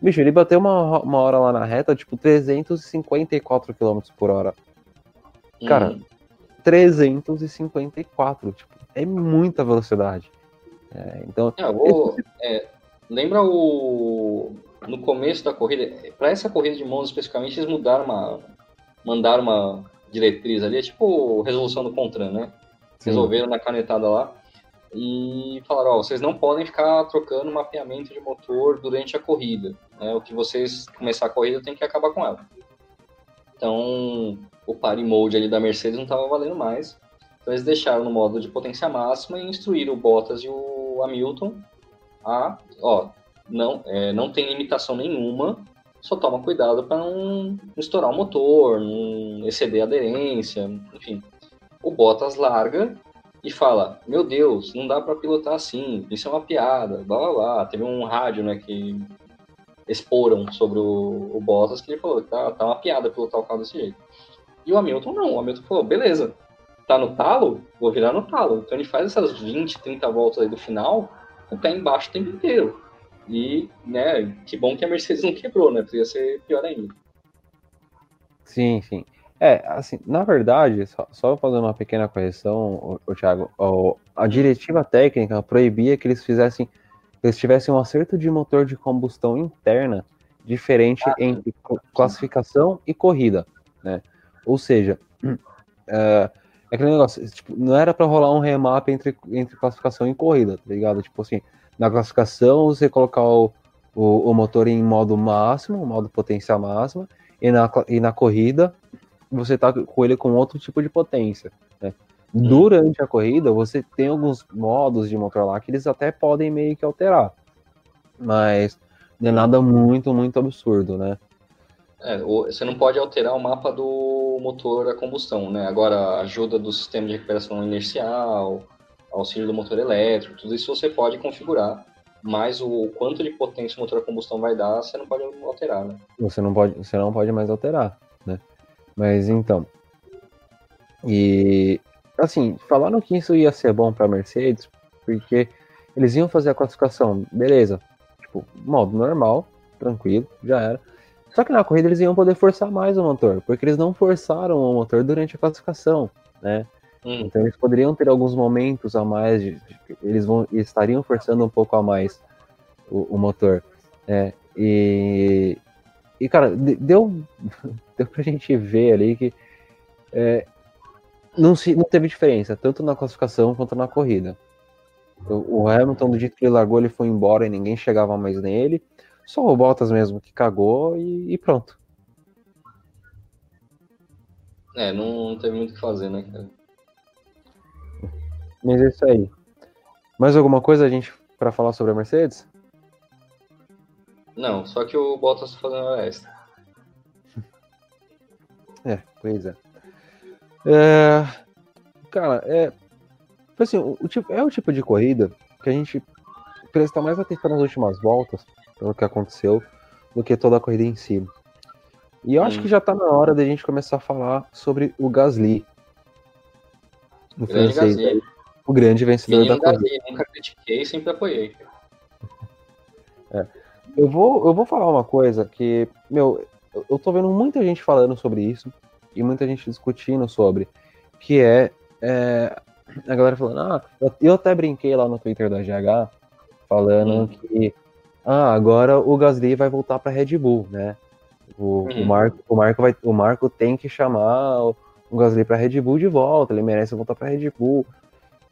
bicho, ele bateu uma, uma hora lá na reta, tipo, 354 km por hora. Cara, hum. 354, tipo, é muita velocidade. É, então. É, vou, é, lembra o. No começo da corrida, para essa corrida de Monza especificamente, eles mudaram uma. Mandaram uma diretriz ali, é tipo resolução do Contran, né? Sim. Resolveram na canetada lá e falaram: Ó, vocês não podem ficar trocando mapeamento de motor durante a corrida. Né? O que vocês começar a corrida tem que acabar com ela. Então, o party mode ali da Mercedes não estava valendo mais. Então, eles deixaram no modo de potência máxima e instruíram o Bottas e o Hamilton a, ó, não, é, não tem limitação nenhuma, só toma cuidado para não estourar o motor, não exceder a aderência, enfim. O Bottas larga e fala: Meu Deus, não dá para pilotar assim, isso é uma piada, blá blá blá. Teve um rádio né, que exporam sobre o, o Bottas que ele falou: tá, tá uma piada pilotar o carro desse jeito. E o Hamilton não, o Hamilton falou: Beleza, tá no talo, vou virar no talo. Então ele faz essas 20, 30 voltas aí do final com o pé embaixo o tempo inteiro. E, né, que bom que a Mercedes não quebrou, né? Podia ser pior ainda. Sim, sim. É, assim, na verdade, só, só fazendo uma pequena correção, o, Thiago, o, a diretiva técnica proibia que eles fizessem, eles tivessem um acerto de motor de combustão interna diferente ah, entre classificação e corrida, né? Ou seja, é, *clears throat* é aquele negócio, tipo, não era para rolar um remap entre, entre classificação e corrida, tá ligado? Tipo assim, na classificação você colocar o, o, o motor em modo máximo, modo potência máxima, e na, e na corrida você tá com ele com outro tipo de potência. Né? Hum. Durante a corrida, você tem alguns modos de motor lá que eles até podem meio que alterar. Mas não é nada muito, muito absurdo, né? É, você não pode alterar o mapa do motor a combustão, né? Agora, ajuda do sistema de recuperação inercial, auxílio do motor elétrico, tudo isso você pode configurar. Mas o quanto de potência o motor a combustão vai dar, você não pode alterar, né? Você não pode, você não pode mais alterar, né? Mas então. E assim, falaram que isso ia ser bom para Mercedes, porque eles iam fazer a classificação, beleza, tipo, modo normal, tranquilo, já era. Só que na corrida eles iam poder forçar mais o motor, porque eles não forçaram o motor durante a classificação, né? Hum. Então eles poderiam ter alguns momentos a mais, de, de, eles vão, estariam forçando um pouco a mais o, o motor, né? E, e, cara, deu, *laughs* deu pra gente ver ali que é, não, se, não teve diferença, tanto na classificação quanto na corrida. O, o Hamilton, do jeito que ele largou, ele foi embora e ninguém chegava mais nele. Só o Bottas mesmo que cagou e, e pronto. É, não, não teve muito o que fazer, né, cara? Mas é isso aí. Mais alguma coisa a gente para falar sobre a Mercedes? Não, só que o Bottas tá fazendo a extra. *laughs* É, pois é. é cara, é. Assim, o, o, tipo, é o tipo de corrida que a gente presta mais atenção nas últimas voltas, pelo que aconteceu, do que toda a corrida em si. E eu hum. acho que já tá na hora da gente começar a falar sobre o Gasly. O grande francês, Gasly. O grande vencedor da corrida. Gasly, nunca critiquei, sempre apoiei. É. Eu vou, eu vou falar uma coisa que, meu, eu tô vendo muita gente falando sobre isso e muita gente discutindo sobre, que é, é a galera falando, ah, eu até brinquei lá no Twitter da GH falando hum. que ah, agora o Gasly vai voltar para Red Bull, né? O, hum. o, Marco, o, Marco vai, o Marco tem que chamar o, o Gasly para Red Bull de volta, ele merece voltar para Red Bull.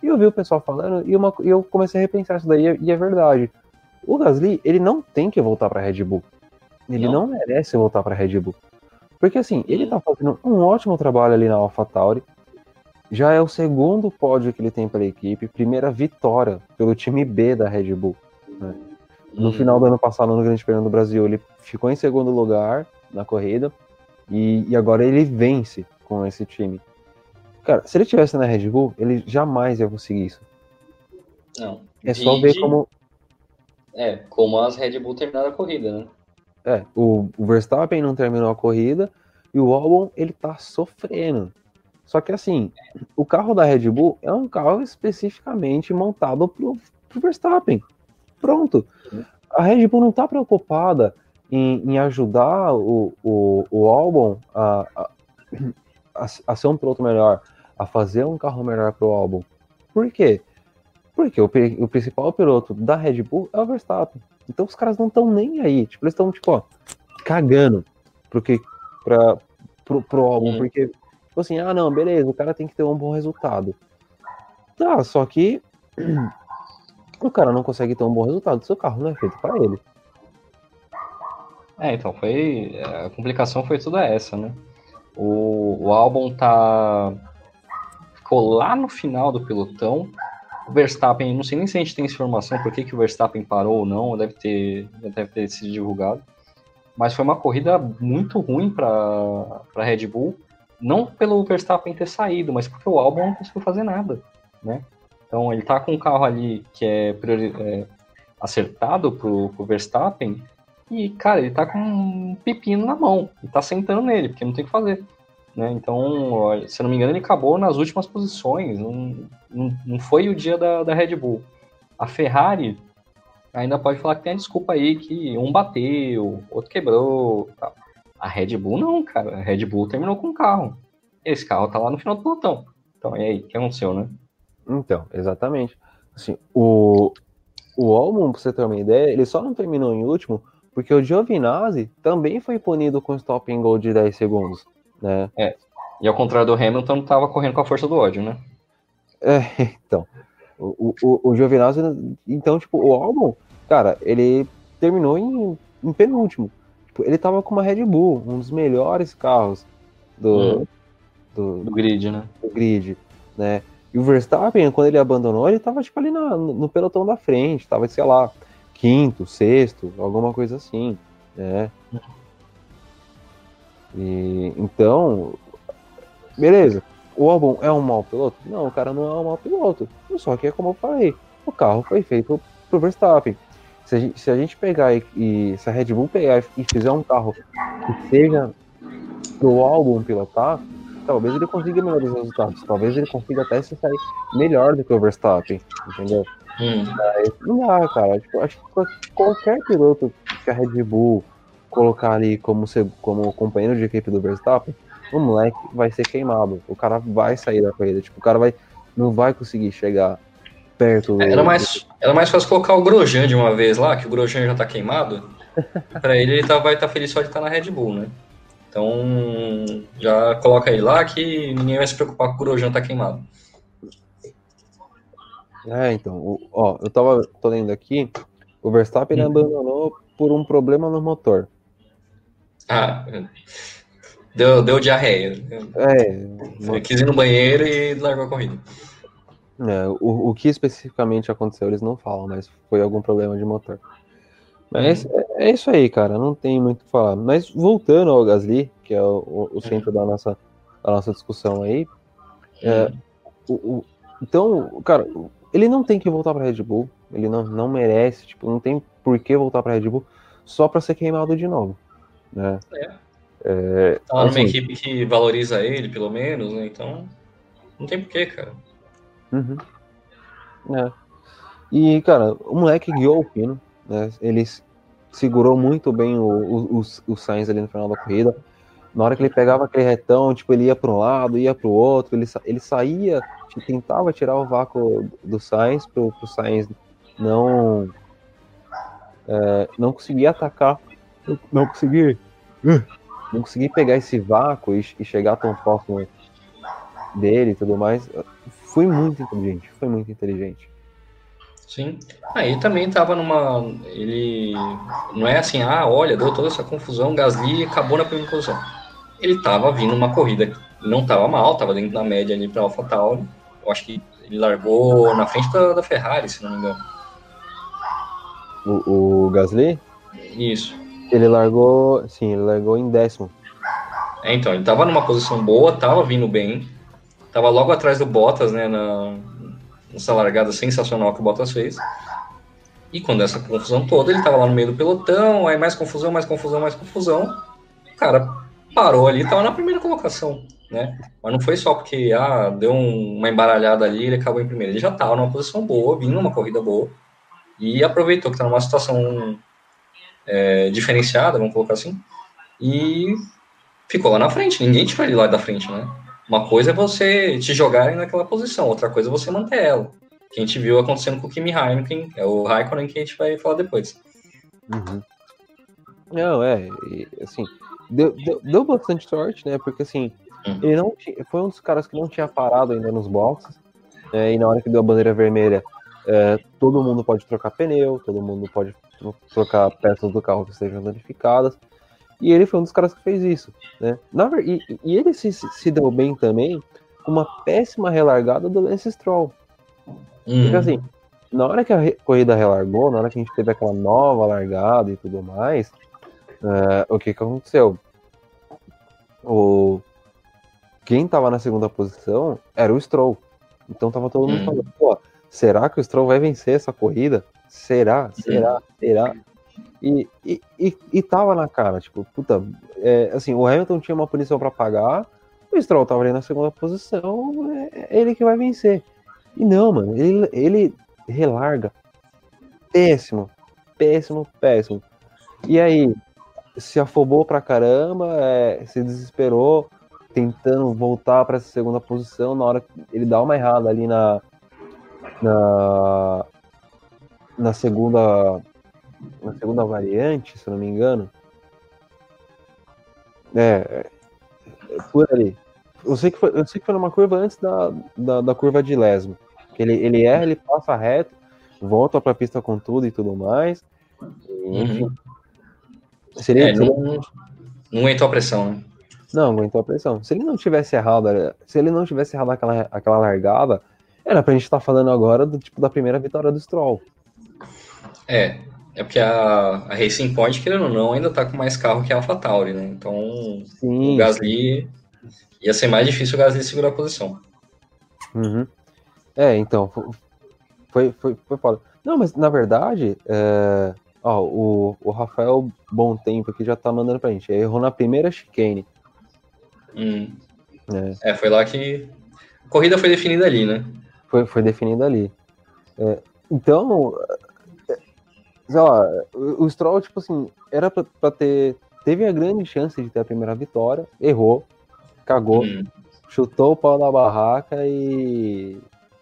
E eu vi o pessoal falando e, uma, e eu comecei a repensar isso daí e é verdade. O Gasly, ele não tem que voltar para Red Bull. Ele não, não merece voltar para Red Bull. Porque assim, ele tá fazendo um ótimo trabalho ali na AlphaTauri. Já é o segundo pódio que ele tem pela equipe, primeira vitória pelo time B da Red Bull. Né? No hum. final do ano passado, no Grande Prêmio do Brasil, ele ficou em segundo lugar na corrida e, e agora ele vence com esse time. Cara, se ele tivesse na Red Bull, ele jamais ia conseguir isso. Não. É só ver como é, como as Red Bull terminaram a corrida, né? É, o, o Verstappen não terminou a corrida, E o Albon, ele tá sofrendo. Só que assim, o carro da Red Bull é um carro especificamente montado pro, pro Verstappen. Pronto. A Red Bull não tá preocupada em, em ajudar o, o, o Albon a, a, a, a ser um piloto melhor, a fazer um carro melhor pro Albon. Por quê? Porque o, o principal piloto da Red Bull é o Verstappen. Então os caras não estão nem aí. Tipo, eles estão, tipo, ó, cagando pro, que, pra, pro, pro álbum. Uhum. Porque, tipo assim, ah, não, beleza, o cara tem que ter um bom resultado. Tá, só que o cara não consegue ter um bom resultado. Seu carro não é feito para ele. É, então foi. A complicação foi toda essa, né? O, o álbum tá. Ficou lá no final do pelotão. O Verstappen, não sei nem se a gente tem informação por que, que o Verstappen parou ou não, deve ter, deve ter sido divulgado. Mas foi uma corrida muito ruim para a Red Bull, não pelo Verstappen ter saído, mas porque o álbum não conseguiu fazer nada, né? Então ele tá com um carro ali que é, priori, é acertado pro, pro Verstappen, e, cara, ele tá com um pepino na mão. E tá sentando nele, porque não tem o que fazer. Né? Então, se eu não me engano, ele acabou nas últimas posições. Não, não, não foi o dia da, da Red Bull. A Ferrari ainda pode falar que tem a desculpa aí que um bateu, outro quebrou. A Red Bull não, cara. A Red Bull terminou com o carro. Esse carro tá lá no final do pelotão. Então, e aí, o que aconteceu, né? Então, exatamente. Assim, o, o Albon, pra você ter uma ideia, ele só não terminou em último porque o Giovinazzi também foi punido com stop and go de 10 segundos, né? É. E ao contrário do Hamilton, tava correndo com a força do ódio, né? É, *laughs* então. O, o, o Giovinazzi, então, tipo, o Albon, cara, ele terminou em, em penúltimo. Tipo, ele tava com uma Red Bull, um dos melhores carros do, hum. do, do, grid, né? Do grid, né? E o Verstappen, quando ele abandonou, ele tava, tipo, ali na, no pelotão da frente, tava, sei lá, quinto, sexto, alguma coisa assim, né? E, então, beleza. O Albon é um mau piloto? Não, o cara não é um mau piloto. Só que é como eu falei, o carro foi feito pro Verstappen. Se a gente, se a gente pegar e, e, se a Red Bull pegar e fizer um carro que seja pro Albon pilotar, talvez ele consiga melhores resultados. Talvez ele consiga até se sair melhor do que o Verstappen, entendeu? Hum. não dá, cara. Tipo, acho que qualquer piloto que a Red Bull colocar ali como, como companheiro de equipe do Verstappen, o moleque vai ser queimado. O cara vai sair da corrida. Tipo, o cara vai, não vai conseguir chegar perto do. É, era mais, era mais fácil colocar o Grosjean de uma vez lá, que o Grosjean já tá queimado. *laughs* pra ele, ele tá, vai estar tá feliz só de estar tá na Red Bull, né? Então, já coloca ele lá que ninguém vai se preocupar com o Grosjean tá queimado. É, então, ó, eu tava tô lendo aqui, o Verstappen uhum. abandonou por um problema no motor. Ah, deu, deu diarreia. É. quis ir no banheiro e largou a corrida. É, o, o que especificamente aconteceu eles não falam, mas foi algum problema de motor. Mas uhum. é, é, isso aí, cara, não tem muito o que falar. Mas voltando ao Gasly, que é o, o centro da nossa, da nossa discussão aí, é, uhum. o, o, então, cara, ele não tem que voltar para Red Bull, ele não, não merece, tipo, não tem por que voltar para Red Bull só para ser queimado de novo, né? É. É, tá assim, numa equipe que valoriza ele, pelo menos, né? Então, não tem porquê, cara. Uhum. É. E, cara, o moleque guiou o pino, né? Ele segurou muito bem o, o, o, o Sainz ali no final da corrida. Na hora que ele pegava aquele retão, tipo, ele ia para um lado, ia para o outro, ele, ele saía tentava tirar o vácuo do Sainz para o Sainz não é, não conseguir atacar, não conseguir não conseguir pegar esse vácuo e, e chegar tão próximo dele e tudo mais. Foi muito inteligente, foi muito inteligente. Sim. Aí ah, também estava numa. Ele. Não é assim, ah, olha, deu toda essa confusão, Gasly acabou na primeira posição. Ele estava vindo uma corrida, não estava mal, estava dentro da média ali para AlphaTauri eu acho que ele largou na frente da, da Ferrari, se não me engano. O, o Gasly? Isso. Ele largou, sim, ele largou em décimo. É, então, ele tava numa posição boa, tava vindo bem, tava logo atrás do Bottas, né, na, nessa largada sensacional que o Bottas fez. E quando essa confusão toda, ele tava lá no meio do pelotão, aí mais confusão, mais confusão, mais confusão. O cara parou ali, estava na primeira colocação, né? Mas não foi só porque ah, deu um, uma embaralhada ali, ele acabou em primeiro. Ele já estava numa posição boa, vindo numa corrida boa e aproveitou que está numa situação é, diferenciada, vamos colocar assim, e ficou lá na frente. Ninguém tirou ele lá da frente, né? Uma coisa é você te jogarem naquela posição, outra coisa é você manter ela. Que a gente viu acontecendo com o Kimi Raikkonen, é o Raikkonen que a gente vai falar depois. Uhum. Não, é, assim, deu, deu, deu, bastante sorte, né? Porque assim, uhum. ele não tinha, foi um dos caras que não tinha parado ainda nos boxes, né, e na hora que deu a bandeira vermelha, é, todo mundo pode trocar pneu, todo mundo pode trocar peças do carro que estejam danificadas. E ele foi um dos caras que fez isso, né? Na, e, e ele se, se deu bem também com uma péssima relargada do Lance Stroll. Uhum. Porque assim, na hora que a corrida relargou, na hora que a gente teve aquela nova largada e tudo mais, uh, o que que aconteceu? O... Quem tava na segunda posição era o Stroll. Então tava todo mundo uhum. falando, pô, será que o Stroll vai vencer essa corrida? Será? Será? Uhum. Será? E, e, e, tava na cara, tipo, puta, é, assim, o Hamilton tinha uma punição para pagar, o Stroll tava ali na segunda posição, é, é ele que vai vencer. E não, mano, ele, ele relarga. Péssimo, péssimo, péssimo. E aí, se afobou pra caramba, é, se desesperou, tentando voltar para essa segunda posição, na hora que ele dá uma errada ali na, na, na segunda na segunda variante, se não me engano. É, é por ali. Eu sei que foi, eu sei que foi numa curva antes da, da, da curva de Lesmo. Ele, ele erra, ele passa reto, volta pra pista com tudo e tudo mais. enfim. Uhum. Seria, é, seria... Não, não aguentou a pressão, né? Não, aguentou a pressão. Se ele não tivesse errado, se ele não tivesse errado aquela, aquela largada, era pra gente estar tá falando agora do tipo da primeira vitória do Stroll. É, é porque a, a Racing Point, querendo ou não, ainda tá com mais carro que a AlphaTauri, né? Então, Sim. o Gasly ia ser mais difícil o Gasly segurar a posição. Uhum. É, então, foi, foi, foi foda. Não, mas na verdade, é... Ó, o, o Rafael Bom Tempo aqui já tá mandando pra gente. Errou na primeira chicane. Hum. É. é. foi lá que. A corrida foi definida ali, né? Foi, foi definida ali. É, então, sei lá, o Stroll, tipo assim, era pra, pra, ter. Teve a grande chance de ter a primeira vitória, errou, cagou, hum. chutou o pau da barraca e.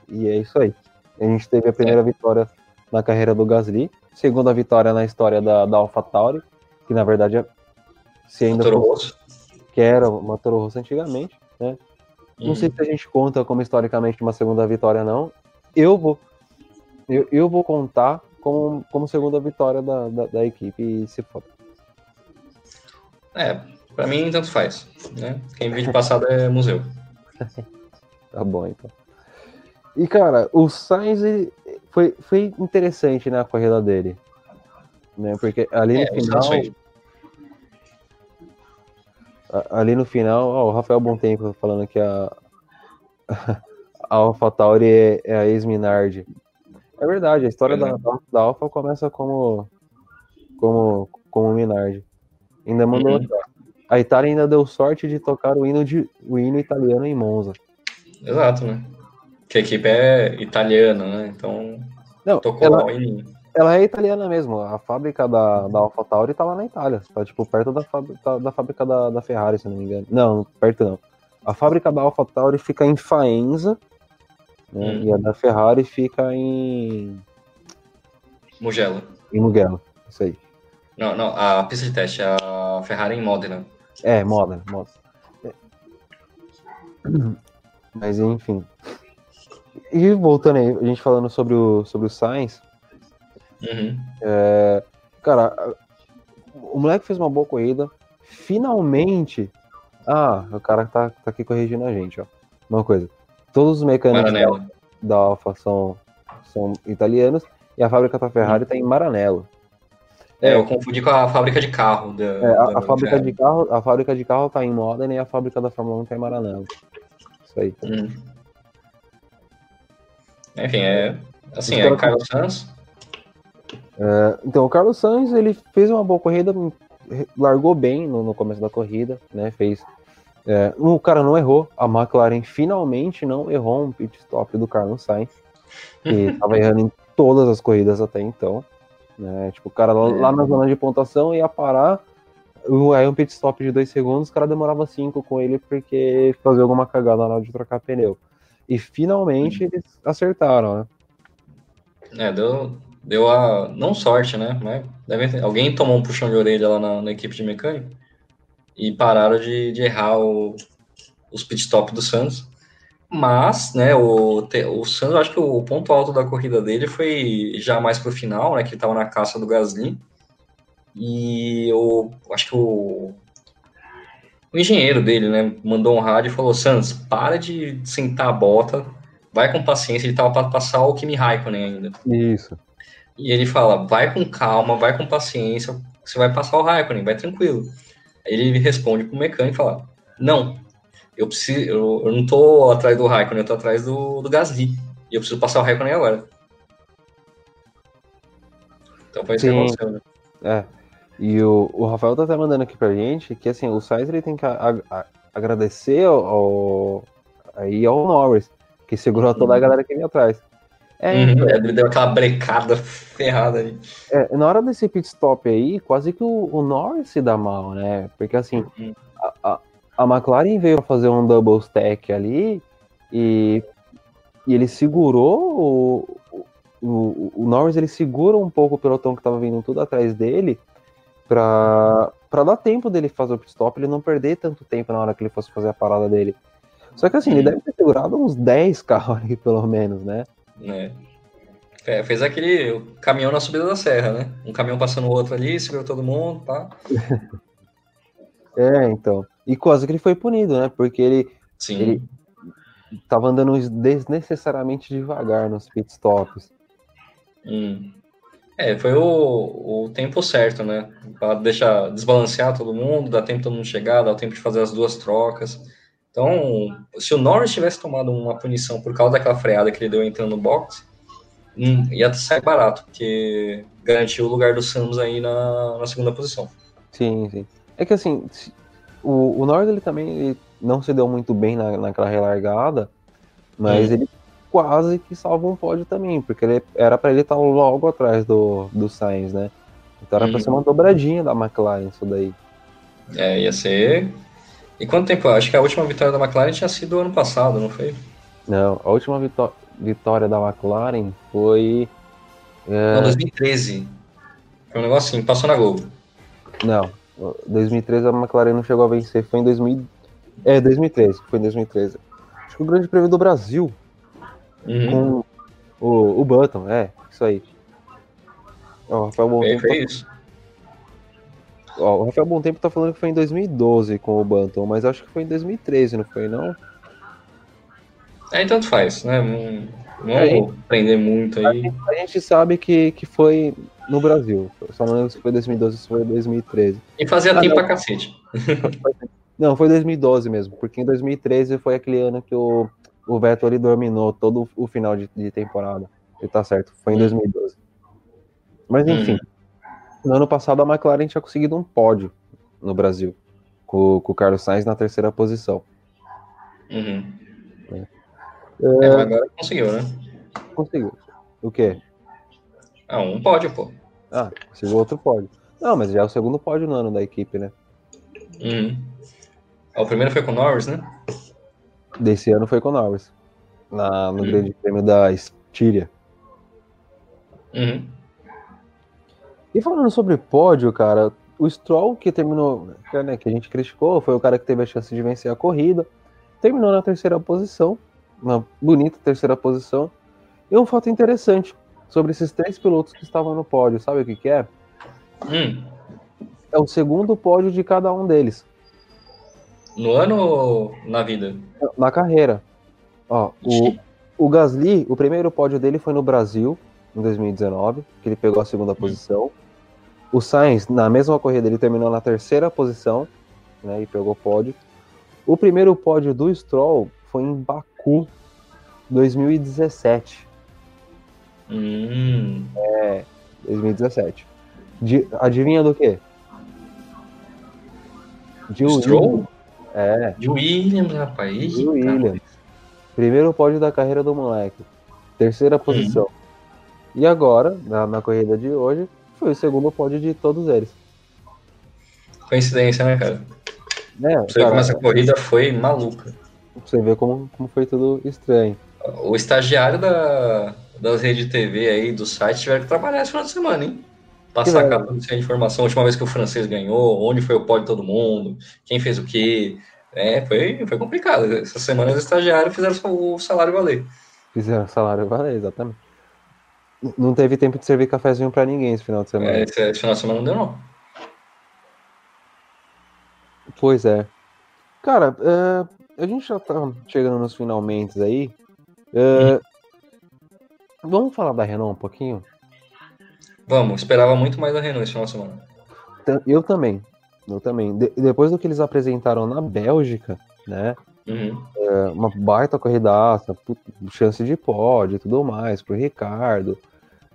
E é isso aí. A gente teve a primeira é. vitória na carreira do Gasly, segunda vitória na história da, da AlphaTauri, que na verdade é. Se ainda fosse, que era uma Toro Rosso antigamente, né? Não sei se a gente conta como historicamente uma segunda vitória, não. Eu vou. Eu, eu vou contar como, como segunda vitória da, da, da equipe e se for. É, pra mim tanto faz. Né? Quem vídeo passado é museu. *laughs* tá bom, então. E, cara, o Sainz foi, foi interessante, né, a corrida dele. Né, porque ali é, no final... Ali no final, ó, o Rafael Tempo falando que a, *laughs* a AlphaTauri é, é a ex-Minardi. É verdade, a história é. da, da Alpha começa como como como Minardi. Ainda mandou uhum. A Itália ainda deu sorte de tocar o hino, de, o hino italiano em Monza. Exato, né? Que a equipe é italiana, né? Então Não, tocou ela, o hino. Ela é italiana mesmo. A fábrica da, da AlphaTauri tá lá na Itália. Tá tipo perto da, da, da fábrica da, da Ferrari, se não me engano. Não, perto não. A fábrica da AlphaTauri fica em Faenza, né? Hum. E a da Ferrari fica em. Mugello. Em Mugello, isso aí. Não, não, a pista de teste, a Ferrari em Modena. É, Modena, Modena. É. Mas enfim. E voltando aí, a gente falando sobre o, sobre o Sainz. Uhum. É, cara, o moleque fez uma boa corrida. Finalmente. Ah, o cara tá, tá aqui corrigindo a gente, ó. Uma coisa. Todos os mecânicos da, da Alfa são, são italianos e a fábrica da Ferrari está em Maranello. É, eu confundi com a fábrica de carro. Da, é, a, a fábrica de carro, a fábrica de carro tá em Modena e a fábrica da Fórmula 1 tá em Maranello. Isso aí. Hum. Enfim, é assim, é Carlos Sainz. É, então, o Carlos Sainz, ele fez uma boa corrida, largou bem no, no começo da corrida, né? Fez. É, o cara não errou. A McLaren finalmente não errou um pit stop do Carlos Sainz, que *laughs* estava errando em todas as corridas até então. Né? Tipo, o cara lá, lá na zona de pontuação ia parar, aí um pit stop de dois segundos, o cara demorava cinco com ele porque fazia alguma cagada na hora de trocar pneu. E finalmente eles acertaram, né? É, deu, deu a. Não sorte, né? Mas deve, alguém tomou um puxão de orelha lá na, na equipe de mecânico e pararam de, de errar o, os pit stop do Santos. Mas, né, o, o Santos, acho que o ponto alto da corrida dele foi já mais pro final, né, que ele tava na caça do Gasly. E eu acho que o, o engenheiro dele, né, mandou um rádio e falou: Santos, para de sentar a bota, vai com paciência. Ele tava para passar o Kimi Raikkonen ainda. Isso. E ele fala: vai com calma, vai com paciência, você vai passar o Raikkonen, vai tranquilo. Ele responde pro mecânico e fala: não, eu preciso, eu, eu não tô atrás do Raikkonen, eu tô atrás do, do Gasly. E eu preciso passar o Raikkonen agora. Então foi isso que aconteceu, né? É. E o, o Rafael tá até mandando aqui pra gente que assim, o Sainz ele tem que a, a, agradecer ao, ao, aí ao Norris, que segurou toda a uhum. galera que vinha atrás. É, uhum, então, ele deu aquela brecada *laughs* ferrada aí. É, na hora desse pit stop aí, quase que o, o Norris se dá mal, né? Porque assim, uhum. a, a, McLaren veio fazer um double stack ali e, e ele segurou o, o, o, Norris ele segura um pouco o pelotão que tava vindo tudo atrás dele pra, pra dar tempo dele fazer o pit stop, ele não perder tanto tempo na hora que ele fosse fazer a parada dele. Só que assim, ele deve ter segurado uns 10 *laughs* carros ali, pelo menos, né? É. É, fez aquele caminhão na subida da serra, né? Um caminhão passando o outro ali, segurou todo mundo, pá. *laughs* é, então. E quase que ele foi punido, né? Porque ele, Sim. ele tava andando desnecessariamente devagar nos pitstops. Hum. É, foi o, o tempo certo, né? Pra deixar desbalancear todo mundo, dar tempo de todo mundo chegar, dar tempo de fazer as duas trocas. Então, se o Norris tivesse tomado uma punição por causa daquela freada que ele deu entrando no box, hum, ia sair barato, porque garantiu o lugar do Samus aí na, na segunda posição. Sim, sim. É que assim, o, o Norris ele também ele não se deu muito bem na, naquela relargada, mas hum. ele quase que salva um pódio também, porque ele, era para ele estar logo atrás do, do Sainz, né? Então era hum. para ser uma dobradinha da McLaren isso daí. É, ia ser e quanto tempo? Acho que a última vitória da McLaren tinha sido ano passado, não foi? Não, a última vitó vitória da McLaren foi. É... Não, 2013. Foi um negócio assim, passou na Globo. Não, 2013 a McLaren não chegou a vencer, foi em 2000... É, 2013, foi em 2013. Acho que o Grande Prêmio do Brasil. Uhum. Com o, o Button, é, isso aí. Ó, Rafael Bom é, foi isso. Ó, o Rafael Bom Tempo tá falando que foi em 2012 com o Banton, mas acho que foi em 2013, não foi não? É, tanto faz, né? Não, não é, vou aprender muito aí. A gente, a gente, sabe que, que foi no Brasil. Só não lembro se foi 2012 ou se foi 2013. E fazia ah, tempo não. pra cacete. *laughs* Não, foi 2012 mesmo, porque em 2013 foi aquele ano que o, o Vettel ele dominou todo o final de, de temporada. Ele tá certo, foi em hum. 2012. Mas enfim. Hum. No ano passado, a McLaren tinha conseguido um pódio no Brasil, com, com o Carlos Sainz na terceira posição. Uhum. É. É, agora conseguiu, né? Conseguiu. O quê? Ah, um pódio, pô. Ah, conseguiu outro pódio. Não, mas já é o segundo pódio no ano da equipe, né? Uhum. O primeiro foi com o Norris, né? Desse ano foi com o Norris. Na, no uhum. grande prêmio da Estíria. Uhum. E falando sobre pódio, cara, o Stroll, que terminou, né, que a gente criticou, foi o cara que teve a chance de vencer a corrida, terminou na terceira posição, uma bonita terceira posição. E um fato interessante sobre esses três pilotos que estavam no pódio, sabe o que, que é? Hum. É o segundo pódio de cada um deles. No ano ou na vida? Na carreira. Ó, o, o Gasly, o primeiro pódio dele foi no Brasil, em 2019, que ele pegou a segunda posição. O Sainz, na mesma corrida, ele terminou na terceira posição, né, e pegou pódio. O primeiro pódio do Stroll foi em Baku, 2017. Hum. É, 2017. De, adivinha do quê? De Stroll? É. De Williams, rapaz. De Williams. Primeiro pódio da carreira do moleque. Terceira posição. Hum. E agora, na, na corrida de hoje, foi o segundo pódio de todos eles. Coincidência, né, cara? É, você cara, como essa corrida foi maluca. Você vê como, como foi tudo estranho. O estagiário da, das redes TV aí, do site, tiveram que trabalhar esse final de semana, hein? Que sacar toda essa informação. A última vez que o francês ganhou, onde foi o pódio de todo mundo, quem fez o quê. É, foi, foi complicado. Essa semana os estagiários fizeram o salário valer. Fizeram o salário valer, exatamente. Não teve tempo de servir cafezinho pra ninguém esse final de semana. É, esse, esse final de semana não deu, não. Pois é. Cara, uh, a gente já tá chegando nos finalmente aí. Uh, vamos falar da Renault um pouquinho? Vamos, esperava muito mais da Renault esse final de semana. Eu também. Eu também. De depois do que eles apresentaram na Bélgica, né? Uhum. É, uma baita corridaça, chance de pódio e tudo mais pro Ricardo.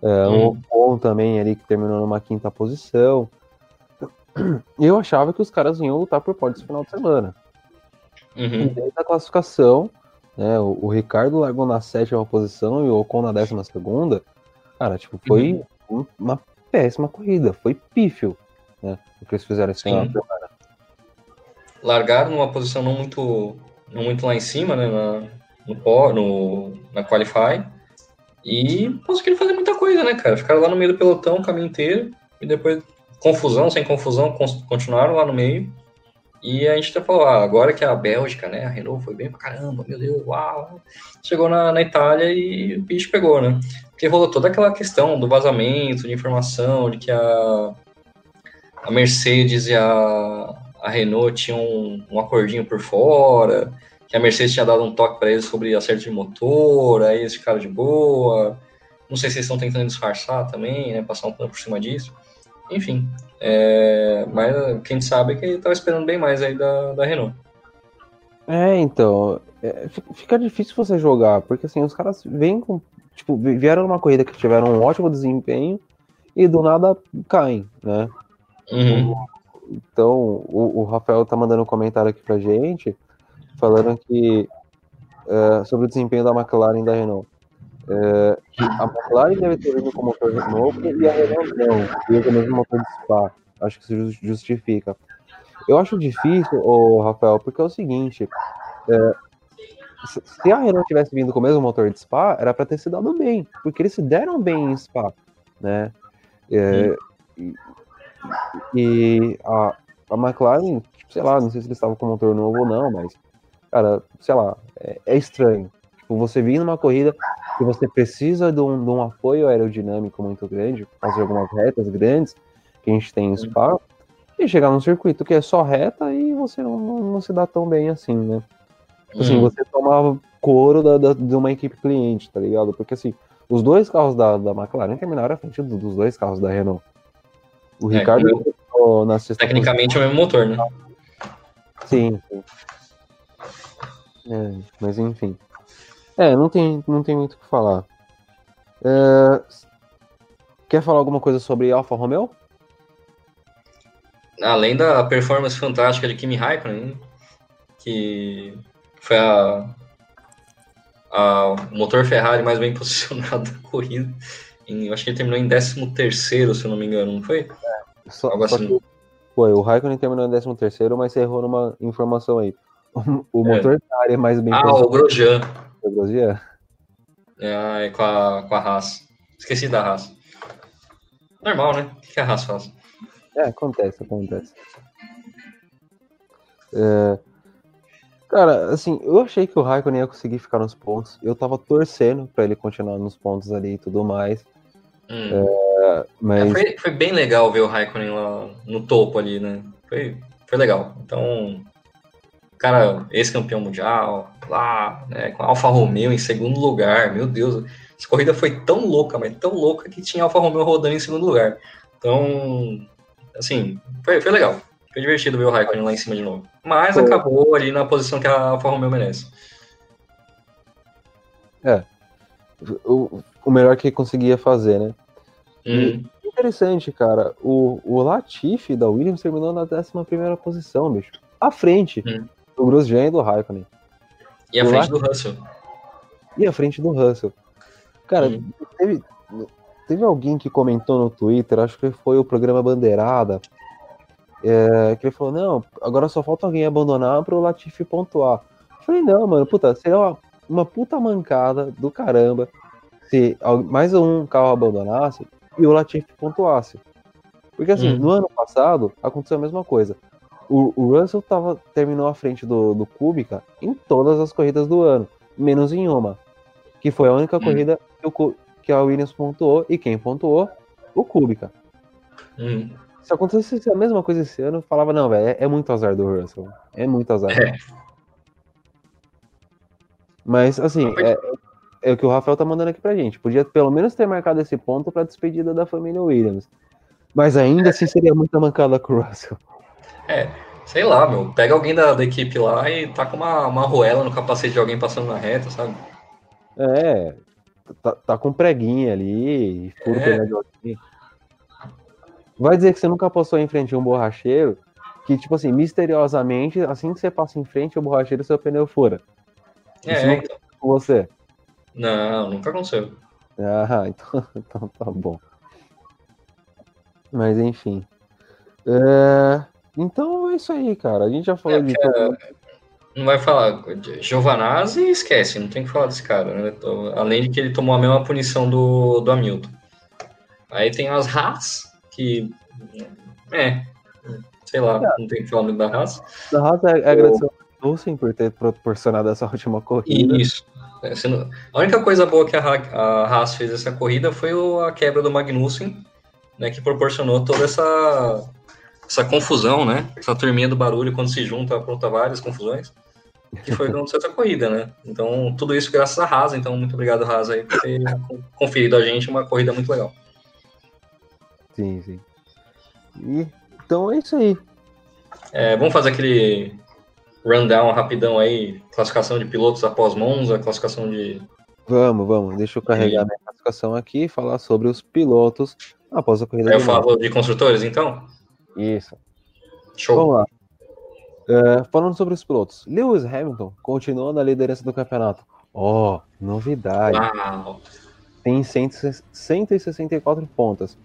É, uhum. Um Ocon também ali que terminou numa quinta posição. Eu achava que os caras iam lutar por pódio esse final de semana. Uhum. Desde a classificação, né, o, o, Ricardo largou na sétima posição e o Ocon na décima segunda. Cara, tipo, foi uhum. uma péssima corrida, foi pífio, né? O que eles fizeram esse final de semana. Largaram numa posição não muito, muito lá em cima, né? Na, no, no, na Qualify. E conseguiram fazer muita coisa, né, cara? Ficaram lá no meio do pelotão o caminho inteiro. E depois confusão, sem confusão, continuaram lá no meio. E a gente até falou, ah, agora que a Bélgica, né, a Renault foi bem pra caramba, meu Deus, uau. Chegou na, na Itália e o bicho pegou, né? Porque rolou toda aquela questão do vazamento de informação, de que a, a Mercedes e a, a Renault tinham um, um acordinho por fora, que a Mercedes tinha dado um toque para eles sobre acerto de motor, aí eles ficaram de boa. Não sei se eles estão tentando disfarçar também, né, passar um pano por cima disso. Enfim, é, mas quem sabe é que ele estava esperando bem mais aí da, da Renault. É, então, é, fica difícil você jogar, porque assim, os caras vêm com, tipo, vieram numa corrida que tiveram um ótimo desempenho e do nada caem, né? Uhum. Então, o, o, Rafael tá mandando um comentário aqui pra gente, falando que é, sobre o desempenho da McLaren e da Renault. É, a McLaren deve ter vindo com motor novo e a Renault não, com o mesmo motor de Spa. Acho que isso justifica. Eu acho difícil, o Rafael, porque é o seguinte: é, se a Renault tivesse vindo com o mesmo motor de Spa, era para ter se dado bem, porque eles se deram bem em Spa, né? É, e, e a, a McLaren, sei lá, não sei se eles estavam com motor novo ou não, mas, cara, sei lá, é, é estranho. Tipo, você vir numa corrida que você precisa de um, de um apoio aerodinâmico muito grande, fazer algumas retas grandes que a gente tem em Spa, e chegar num circuito que é só reta e você não, não, não se dá tão bem assim, né? Tipo assim, uhum. você tomava couro da, da, de uma equipe cliente, tá ligado? Porque assim, os dois carros da, da McLaren terminaram à frente dos dois carros da Renault. O é, Ricardo eu... na sexta Tecnicamente é o mesmo motor, né? Sim, sim. É, mas enfim. É, não tem, não tem muito o que falar. É... Quer falar alguma coisa sobre Alfa Romeo? Além da performance fantástica de Kimi Raikkonen, que foi a, a, o motor Ferrari mais bem *laughs* posicionado da corrida. Em, eu acho que ele terminou em 13 terceiro, se eu não me engano, não foi? É, só, Algo assim. Que, foi, o Raikkonen terminou em 13 terceiro, mas você errou numa informação aí. *laughs* O, o motor é. Ferrari é mais bem Ah, o Grosjean. Grosjean? É, é com a, com a raça. Esqueci da raça. Normal, né? O que a raça faz? É, acontece, acontece. É... Cara, assim, eu achei que o Raikkonen ia conseguir ficar nos pontos. Eu tava torcendo para ele continuar nos pontos ali e tudo mais. Hum. É, mas... É, foi, foi, bem legal ver o Raikkonen lá no topo ali, né? Foi, foi legal. Então, cara, ex-campeão mundial, lá, né, com a Alfa Romeo em segundo lugar, meu Deus, essa corrida foi tão louca, mas tão louca que tinha Alfa Romeo rodando em segundo lugar. Então, assim, foi, foi legal. Foi divertido ver o Raikkonen lá em cima de novo. Mas foi. acabou ali na posição que a Alfa Romeo merece. É. O, o melhor que conseguia fazer, né? Hum. interessante, cara. O, o Latifi da Williams terminou na 11 posição, bicho. à frente hum. do Grosjean e do Raikkonen. E à frente do Russell. E à frente do Russell. Cara, hum. teve, teve alguém que comentou no Twitter, acho que foi o programa Bandeirada, é, que ele falou, não, agora só falta alguém abandonar para o Latifi pontuar. Eu falei, não, mano, puta, seria uma, uma puta mancada do caramba se mais um carro abandonasse e o Latifi pontuasse. Porque assim, hum. no ano passado aconteceu a mesma coisa. O, o Russell tava, terminou à frente do, do Kubica em todas as corridas do ano, menos em uma. Que foi a única hum. corrida que, o, que a Williams pontuou e quem pontuou? O Kubica. Hum. Se acontecesse a mesma coisa esse ano, eu falava, não, velho, é, é, muito azar do Russell. É muito azar. É. Mas, assim, é, é, o que o Rafael tá mandando aqui pra gente. Podia pelo menos ter marcado esse ponto pra despedida da família Williams. Mas ainda assim seria muita mancada com o Russell. É, sei lá, meu. Pega alguém da, da equipe lá e tá com uma, uma roela no capacete de alguém passando na reta, sabe? É, tá, tá com preguinha ali, furo é. Vai dizer que você nunca passou em frente a um borracheiro, que, tipo assim, misteriosamente, assim que você passa em frente ao borracheiro, seu pneu fura. É, Isso então. com você? Não, nunca aconteceu. Ah, *laughs* então, então tá bom. Mas enfim. É... Então é isso aí, cara. A gente já falou é, de. É... Não vai falar. Giovanazzi esquece, não tem que falar desse cara, né? Além de que ele tomou a mesma punição do, do Hamilton. Aí tem as Haas, que. É. Sei lá, é. não tem que falar muito da Haas. Da Haas é, é agradecer ao Dulcin por ter proporcionado essa última corrida. Isso. É. A única coisa boa que a, a Haas fez essa corrida foi a quebra do Magnussen, né, que proporcionou toda essa, essa confusão, né? Essa turminha do barulho quando se junta, apronta várias confusões. Que foi aconteceu *laughs* essa corrida, né? Então, tudo isso graças a Haas. Então, muito obrigado, Haas, aí, por ter *laughs* conferido a gente uma corrida muito legal. Sim, sim. E, então é isso aí. É, vamos fazer aquele rundown rapidão aí, classificação de pilotos após Monza, classificação de. Vamos, vamos. Deixa eu carregar minha classificação aqui e falar sobre os pilotos após a corrida. Eu falo de construtores, então? Isso. Show. Vamos lá. Uh, falando sobre os pilotos, Lewis Hamilton continua na liderança do campeonato. Oh, novidade. Uau. Tem 164 pontos.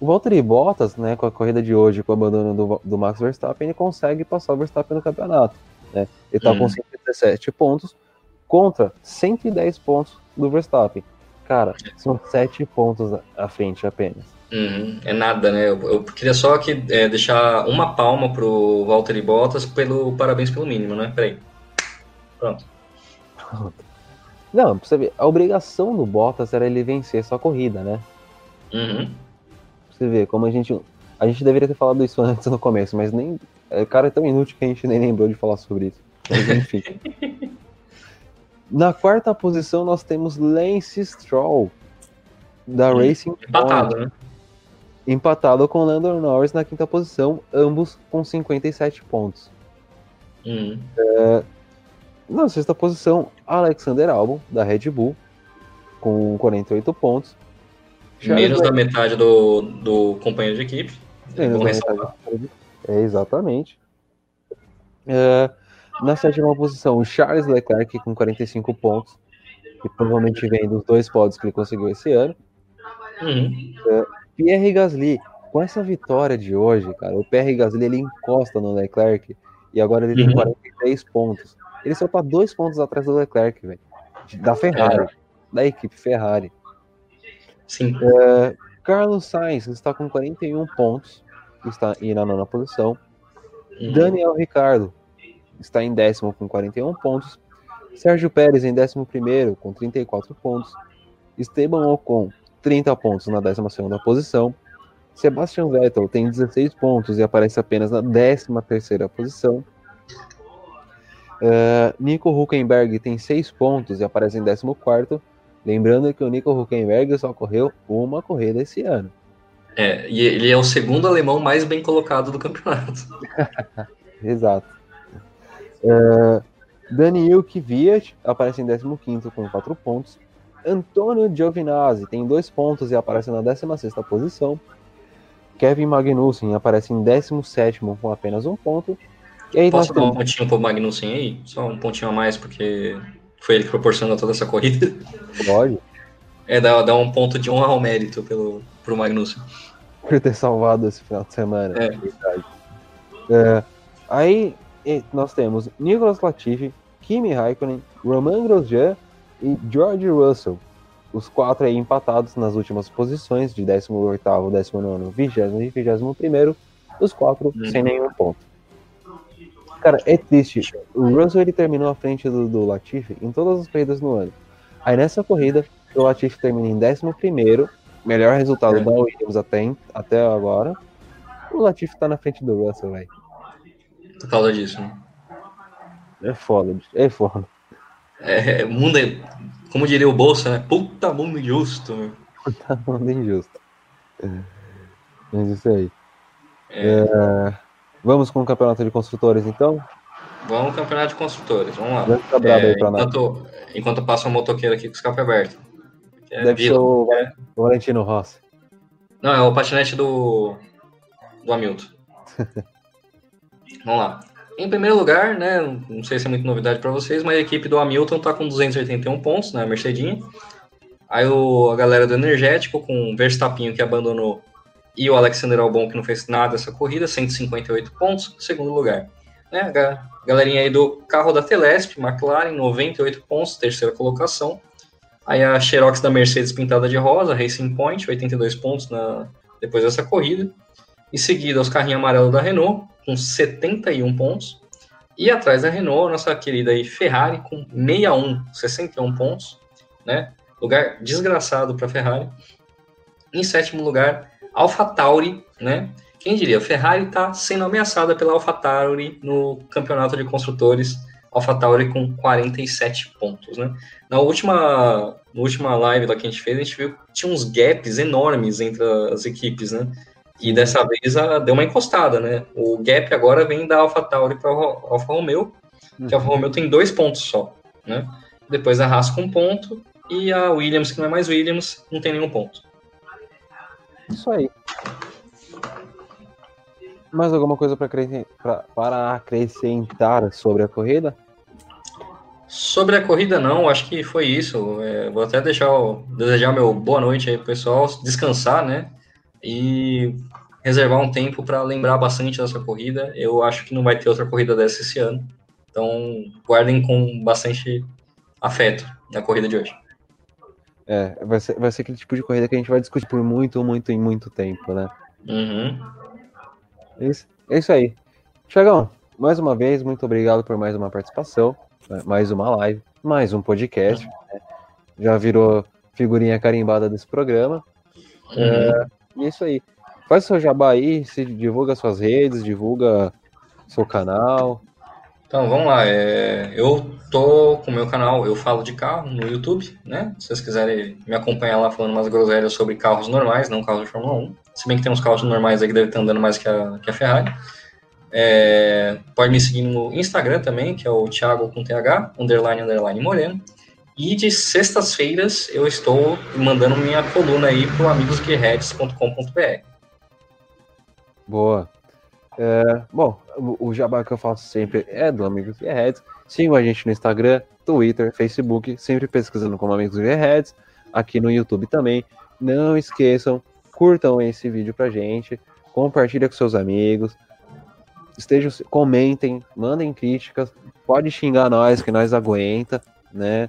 O Valtteri Bottas, né, com a corrida de hoje, com o abandono do, do Max Verstappen, ele consegue passar o Verstappen no campeonato. Né? Ele está hum. com 117 pontos contra 110 pontos do Verstappen. Cara, são 7 pontos à frente apenas. Uhum, é nada, né? Eu, eu queria só aqui é, deixar uma palma pro Valtteri Bottas pelo parabéns pelo mínimo, né? Peraí. Pronto. *laughs* Não, pra você ver, a obrigação do Bottas era ele vencer sua corrida, né? Uhum. Pra você ver, como a gente. A gente deveria ter falado isso antes no começo, mas nem. O cara é tão inútil que a gente nem lembrou de falar sobre isso. Mas enfim. *laughs* Na quarta posição nós temos Lance Stroll, da Racing Empatado, Point. né? empatado com Lando Norris na quinta posição, ambos com 57 pontos. Hum. É, na sexta posição, Alexander Albon, da Red Bull, com 48 pontos. Charles Menos da metade do, do companheiro de equipe. É, é, exatamente. É, na sétima posição, o Charles Leclerc com 45 pontos, que provavelmente vem dos dois pódios que ele conseguiu esse ano. Uhum. É, Pierre Gasly, com essa vitória de hoje, cara, o Pierre Gasly ele encosta no Leclerc e agora ele uhum. tem 43 pontos. Ele só tá dois pontos atrás do Leclerc, velho. Da Ferrari, é. da equipe Ferrari. Sim. É, Carlos Sainz está com 41 pontos, está aí na nona posição. Uhum. Daniel Ricardo está em décimo com 41 pontos. Sérgio Pérez em décimo primeiro com 34 pontos. Esteban Ocon 30 pontos na 12 posição. Sebastian Vettel tem 16 pontos e aparece apenas na 13 posição. Uh, Nico Huckenberg tem 6 pontos e aparece em 14. Lembrando que o Nico Huckenberg só correu uma corrida esse ano. É, e ele é o segundo alemão mais bem colocado do campeonato. *laughs* Exato. Uh, Daniel Kvyat aparece em 15 com 4 pontos. Antônio Giovinazzi tem dois pontos e aparece na 16 posição. Kevin Magnussen aparece em 17 com apenas um ponto. Aí, Posso dar um pontinho pro Magnussen aí? Só um pontinho a mais, porque foi ele que proporcionou toda essa corrida. Pode. É, dá, dá um ponto de honra ao mérito pelo, pro Magnussen. Por ter salvado esse final de semana. É. Verdade. É, aí nós temos Nicolas Latifi, Kimi Raikkonen, Roman Grosjean e George Russell. Os quatro aí empatados nas últimas posições, de 18º, 19 20 e 21 os quatro uhum. sem nenhum ponto. Cara, é triste. O Russell ele terminou à frente do, do Latifi em todas as corridas no ano. Aí nessa corrida, o Latifi termina em 11, melhor resultado é. da Williams até, até agora. O Latifi tá na frente do Russell, velho. Por causa disso, né? É foda, bicho. É foda. É, mundo é, como diria o Bolsa, né? Puta mundo injusto, meu. Puta mundo injusto. É. Mas isso aí. É... É... Vamos com o campeonato de construtores, então? Vamos campeonato de construtores, vamos lá. É, enquanto, enquanto passa um motoqueiro aqui com o escape aberto. É Deve Vila, ser o, é... Valentino Rossi. Não, é o patinete do, do Hamilton. *laughs* vamos lá. Em primeiro lugar, né, não sei se é muita novidade para vocês, mas a equipe do Hamilton está com 281 pontos, né, Mercedinha. Aí o, a galera do Energético, com o Verstappinho que abandonou e o Alexander Albon, que não fez nada essa corrida, 158 pontos, segundo lugar. Né? A galerinha aí do carro da Telesp, McLaren, 98 pontos, terceira colocação. Aí a Xerox da Mercedes pintada de rosa, Racing Point, 82 pontos na, depois dessa corrida. Em seguida, os carrinhos amarelos da Renault, com 71 pontos. E atrás da Renault, nossa querida aí Ferrari, com 61, 61 pontos. Né? Lugar desgraçado para Ferrari. Em sétimo lugar, AlphaTauri, né? Quem diria? Ferrari está sendo ameaçada pela AlphaTauri no campeonato de construtores. AlphaTauri com 47 pontos, né? Na última, na última live lá que a gente fez, a gente viu que tinha uns gaps enormes entre as equipes, né? E dessa vez a, deu uma encostada, né? O gap agora vem da AlphaTauri para Alfa Romeo, que a Alfa Romeo tem dois pontos só, né? Depois a Haas com um ponto e a Williams, que não é mais Williams, não tem nenhum ponto. Isso aí. Mais alguma coisa para acrescentar sobre a corrida? Sobre a corrida, não, acho que foi isso. É, vou até deixar desejar meu boa noite aí pro pessoal, descansar, né? E reservar um tempo para lembrar bastante dessa corrida. Eu acho que não vai ter outra corrida dessa esse ano. Então, guardem com bastante afeto na corrida de hoje. É, vai ser, vai ser aquele tipo de corrida que a gente vai discutir por muito, muito e muito tempo, né? Uhum. É, isso, é isso aí. Tiagão, mais uma vez, muito obrigado por mais uma participação, né? mais uma live, mais um podcast. Né? Já virou figurinha carimbada desse programa. Uhum. É, e é isso aí. Faz o seu jabá aí, se divulga suas redes, divulga seu canal. Então, vamos lá. É, eu tô com o meu canal, eu falo de carro no YouTube, né? Se vocês quiserem me acompanhar lá falando umas groselhas sobre carros normais, não carros de Fórmula 1. Se bem que tem uns carros normais aí que devem estar andando mais que a, que a Ferrari. É, pode me seguir no Instagram também, que é o Thiago com TH, underline, underline Moreno. E de sextas-feiras eu estou mandando minha coluna aí para o amigosguerretes.com.br. Boa. É, bom, o, jabá que eu faço sempre é do Amigos Gearheads. Sigam a gente no Instagram, Twitter, Facebook, sempre pesquisando como Amigos Gearheads. Aqui no YouTube também. Não esqueçam, curtam esse vídeo pra gente, compartilha com seus amigos, estejam, comentem, mandem críticas, pode xingar nós, que nós aguenta, né?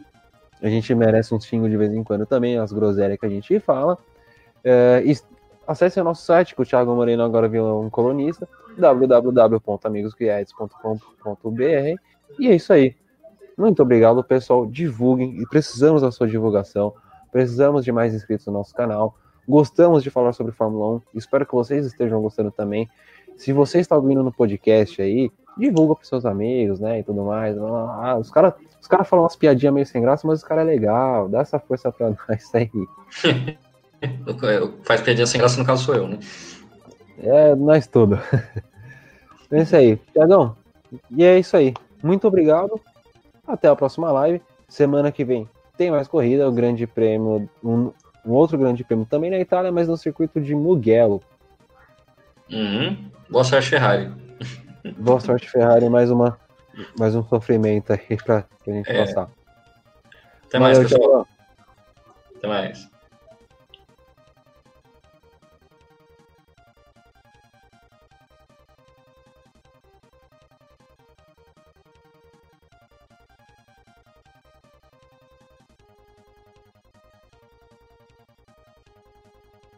A gente merece um xingo de vez em quando também, as groselhas que a gente fala. É, acesse o nosso site, que o Thiago Moreno agora virou um colunista, www.amigosguiades.com.br. E é isso aí. Muito obrigado, pessoal. Divulguem e precisamos da sua divulgação. Precisamos de mais inscritos no nosso canal. Gostamos de falar sobre Fórmula 1. Espero que vocês estejam gostando também. Se você está ouvindo no podcast aí, divulga para seus amigos, né? E tudo mais. Ah, os caras os cara falam umas piadinhas meio sem graça, mas o cara é legal. Dá essa força para *laughs* nós aí. *laughs* Faz piadinha sem graça, no caso sou eu, né? É, nós tudo. *laughs* é isso aí. Tiagão, e é isso aí. Muito obrigado. Até a próxima live. Semana que vem tem mais corrida, o grande prêmio, um, um outro grande prêmio também na Itália, mas no circuito de Mugello. Uhum. Boa sorte, Ferrari. *laughs* Boa sorte, Ferrari. Mais, uma, mais um sofrimento aí pra, pra gente é. passar. Até mais, Valeu, pessoal. Até mais.